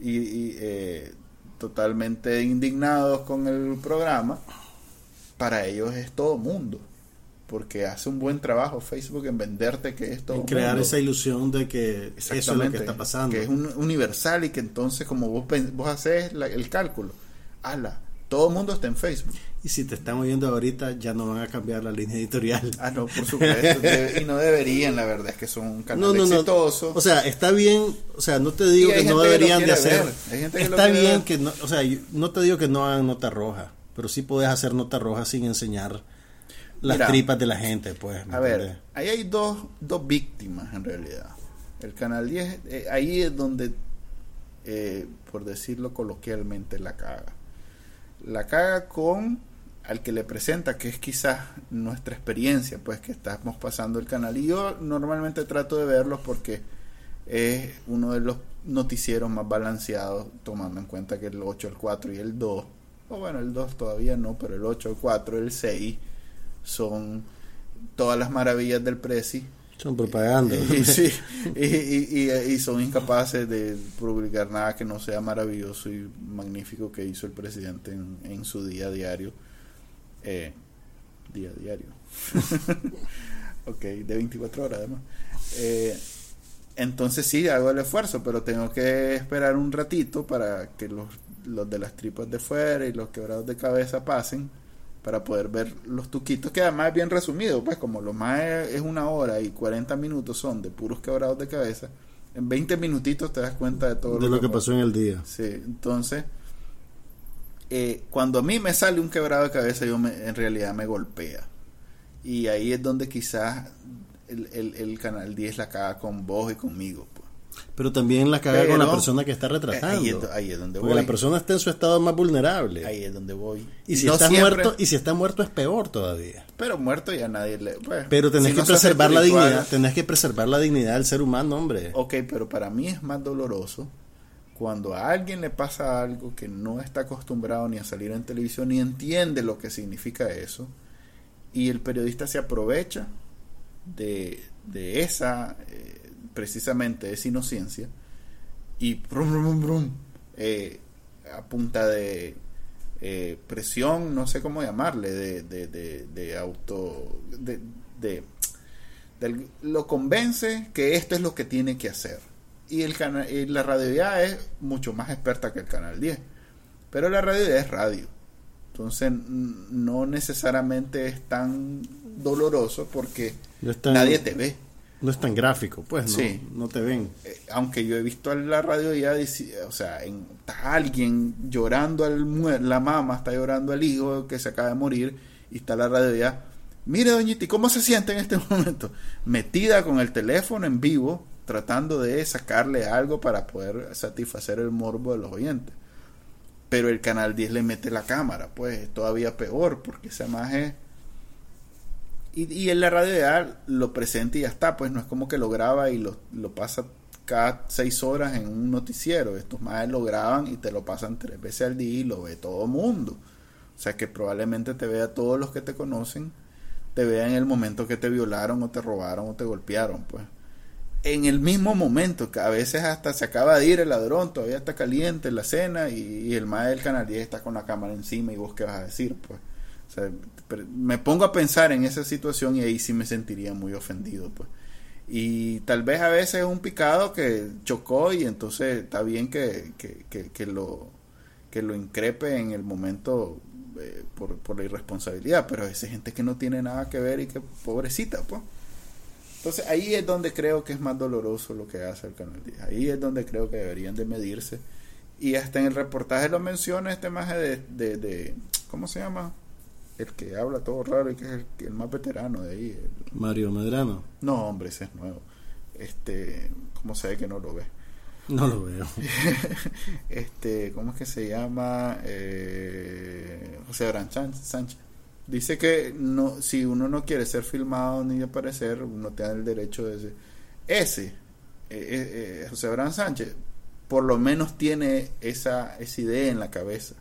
y, eh, totalmente indignados con el programa para ellos es todo mundo porque hace un buen trabajo Facebook en venderte que esto en crear esa ilusión de que eso es lo que está pasando que es un universal y que entonces como vos vos haces el cálculo ala Todo el mundo está en Facebook. Y si te están oyendo ahorita, ya no van a cambiar la línea editorial. Ah, no, por supuesto. y no deberían, la verdad, es que son un canal no, no, exitoso. No. O sea, está bien, o sea, no te digo que no deberían de hacer. está bien que no, o sea, no te digo que no hagan nota roja, pero sí puedes hacer nota roja sin enseñar las tripas de la gente, pues. A ver, ahí hay dos, dos víctimas en realidad. El canal 10, eh, ahí es donde, eh, por decirlo coloquialmente, la caga. La caga con al que le presenta, que es quizás nuestra experiencia, pues que estamos pasando el canal. Y yo normalmente trato de verlos porque es uno de los noticieros más balanceados, tomando en cuenta que el 8, el 4 y el 2, o bueno, el 2 todavía no, pero el 8, el 4, el 6 son todas las maravillas del Prezi. Son propaganda. Y, sí, y, y, son incapaces de publicar nada que no sea maravilloso y magnífico que hizo el presidente en, en su día diario eh, día diario. ok, de 24 horas además. Eh, entonces sí, hago el esfuerzo, pero tengo que esperar un ratito para que los, los de las tripas de fuera y los quebrados de cabeza pasen para poder ver los tuquitos, que además es bien resumido, pues como lo más es una hora y 40 minutos son de puros quebrados de cabeza, en 20 minutitos te das cuenta de todo de lo, que, pasó en el día. Sí, entonces eh, cuando a mí me sale un quebrado de cabeza, yo me, en realidad me golpea. Y ahí es donde quizás el, el, Canal 10 la caga con vos y conmigo. Pero también la caga con la persona que está retratando. Ahí es, donde Porque la persona está en su estado más vulnerable. Ahí es donde voy. Y si, está muerto, y si está muerto es peor todavía. Pero muerto ya nadie le... Pues, pero tenés que preservar la dignidad. Tenés que preservar la dignidad del ser humano, hombre. Ok, pero para mí es más doloroso cuando a alguien le pasa algo que no está acostumbrado ni a salir en televisión ni entiende lo que significa eso, y el periodista se aprovecha de, esa, eh, precisamente esa inocencia, y brum, brum, eh, a punta de eh, presión, no sé cómo llamarle, de, de, de auto, de, de, lo convence que esto es lo que tiene que hacer y, el canal, y la radio es mucho más experta que el canal 10. Pero la radio es radio. Entonces no necesariamente es tan doloroso porque nadie te ve. No es tan gráfico, pues, ¿no? No te ven. Eh, aunque yo he visto a la radio ya, o sea, en, está alguien llorando, al, la mamá está llorando al hijo que se acaba de morir y está la radio ya. Mire, doñita, ¿y cómo se siente en este momento? Metida con el teléfono en vivo, tratando de sacarle algo para poder satisfacer el morbo de los oyentes. Pero el canal 10 le mete la cámara, pues todavía peor, porque esa imagen y, y en la radio lo presenta y ya está, pues no es como que lo graba y lo, lo pasa cada seis horas en un noticiero. Estos más lo graban y te lo pasan tres veces al día y lo ve todo mundo. O sea que probablemente te vea todos los que te conocen, te vean en el momento que te violaron o te robaron o te golpearon, pues en el mismo momento, que a veces hasta se acaba de ir el ladrón, todavía está caliente la cena y, el maestro del canal 10 está con la cámara encima y vos qué vas a decir, pues. Me pongo a pensar en esa situación y ahí sí me sentiría muy ofendido, pues. Y tal vez a veces es un picado que chocó y entonces está bien que, que, lo, que lo increpe en el momento eh, por, por la irresponsabilidad, pero veces gente que no tiene nada que ver y que pobrecita, pues. Entonces ahí es donde creo que es más doloroso lo que hace el Canal 10. Ahí es donde creo que deberían de medirse. Y hasta en el reportaje lo menciona este maje de, de, ¿cómo se llama? El que habla todo raro y que es el, más veterano de ahí. Mario Medrano. No, hombre, ese es nuevo. Este, ¿cómo se ve que no lo ve? No lo veo. este, ¿cómo es que se llama? Eh, José Abraham Sánchez. Dice que no, si uno no quiere ser filmado ni aparecer, uno tiene el derecho de decir, ese, eh, eh, José Abraham Sánchez, por lo menos tiene esa, esa idea en la cabeza.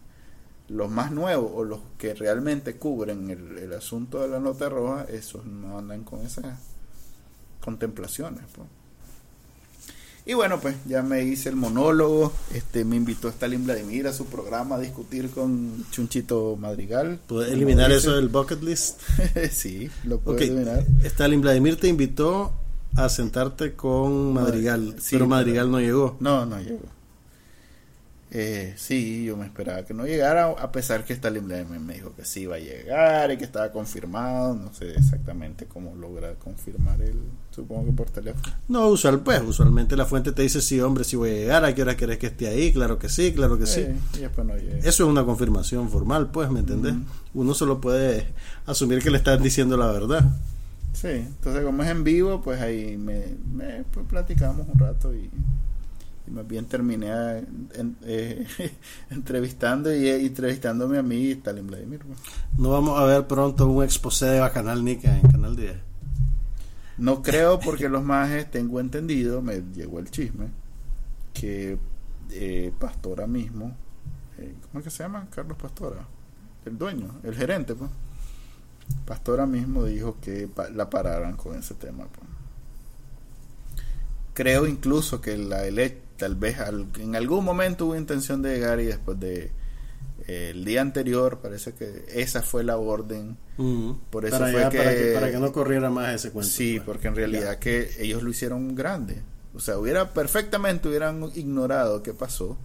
Los más nuevos o los que realmente cubren el, el asunto de la nota roja, esos no andan con esas contemplaciones. Pues. Y bueno, pues ya me hice el monólogo. Este me invitó Stalin Vladimir a su programa a discutir con Chunchito Madrigal. ¿Puedes eliminar eso del bucket list? sí, lo puedo eliminar. Stalin Vladimir te invitó a sentarte con Madrigal, pero Madrigal no llegó. No, no llegó. Eh, sí, yo me esperaba que no llegara, a pesar que Stalin me dijo que sí iba a llegar y que estaba confirmado. No sé exactamente cómo logra confirmar él, supongo que por teléfono. No, usual, pues, usualmente la fuente te dice, sí, hombre, si voy a llegar, ¿a qué hora querés que esté ahí? Claro que sí, claro que sí. y después no llega. Eso es una confirmación formal, pues, ¿me entendés? Uno solo puede asumir que le están diciendo la verdad. Sí, entonces como es en vivo, pues ahí me, me pues, platicamos un rato y más bien terminé eh, entrevistando y entrevistándome a mí y Stalin Vladimir. Pues. ¿No vamos a ver pronto un exposé de Bacanal Nica en Canal 10? No creo porque los majes, tengo entendido, me llegó el chisme, que eh, Pastora mismo, eh, ¿cómo es que se llama? Carlos Pastora, el dueño, el gerente, pues. Pastora mismo dijo que la pararan con ese tema. Pues. Creo incluso que la electa tal vez en algún momento hubo intención de llegar y después de eh, el día anterior parece que esa fue la orden. Por eso para fue que, para que, no corriera más ese cuento sí pues. porque en realidad que ellos lo hicieron grande. O sea hubiera perfectamente hubieran ignorado qué pasó.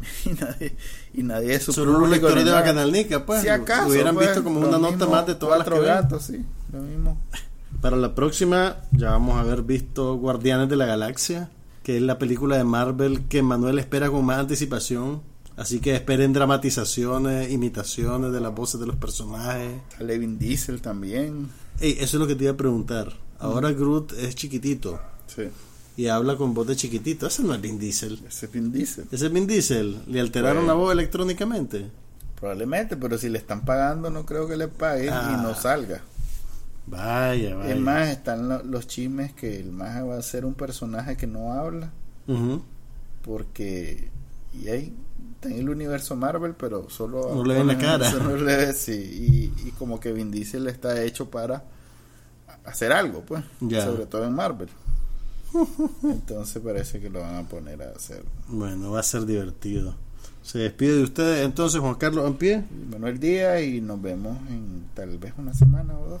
Y nadie y nadie de su Solo de Bacanalnica pues. Si acaso, hubieran pues, visto como una nota más de todas cuatro las gatos sí lo mismo. Para la próxima ya vamos a haber visto Guardianes de la Galaxia que es la película de Marvel que Manuel espera con más anticipación. Así que esperen dramatizaciones, imitaciones de las voces de los personajes. Levin Diesel también. Ey, eso es lo que te iba a preguntar. Ahora Groot es chiquitito. Sí. Y habla con voz de chiquitito. Ese no es Vin Diesel. Ese es Vin Diesel. Ese es Vin Diesel. ¿Le alteraron la voz electrónicamente? Probablemente, pero si le están pagando, no creo que le paguen y no ah. salga. Vaya, vaya. Es más, están los chismes que el mago va a ser un personaje que no habla. Porque. Y ahí está en el universo Marvel, pero solo. No le ven la cara. sí, y, como que Vin Diesel está hecho para hacer algo, pues. Sobre todo en Marvel. Entonces parece que lo van a poner a hacer. Bueno, va a ser divertido. Se despide de ustedes entonces Juan Carlos en pie. Manuel Díaz y nos vemos en tal vez una semana o dos.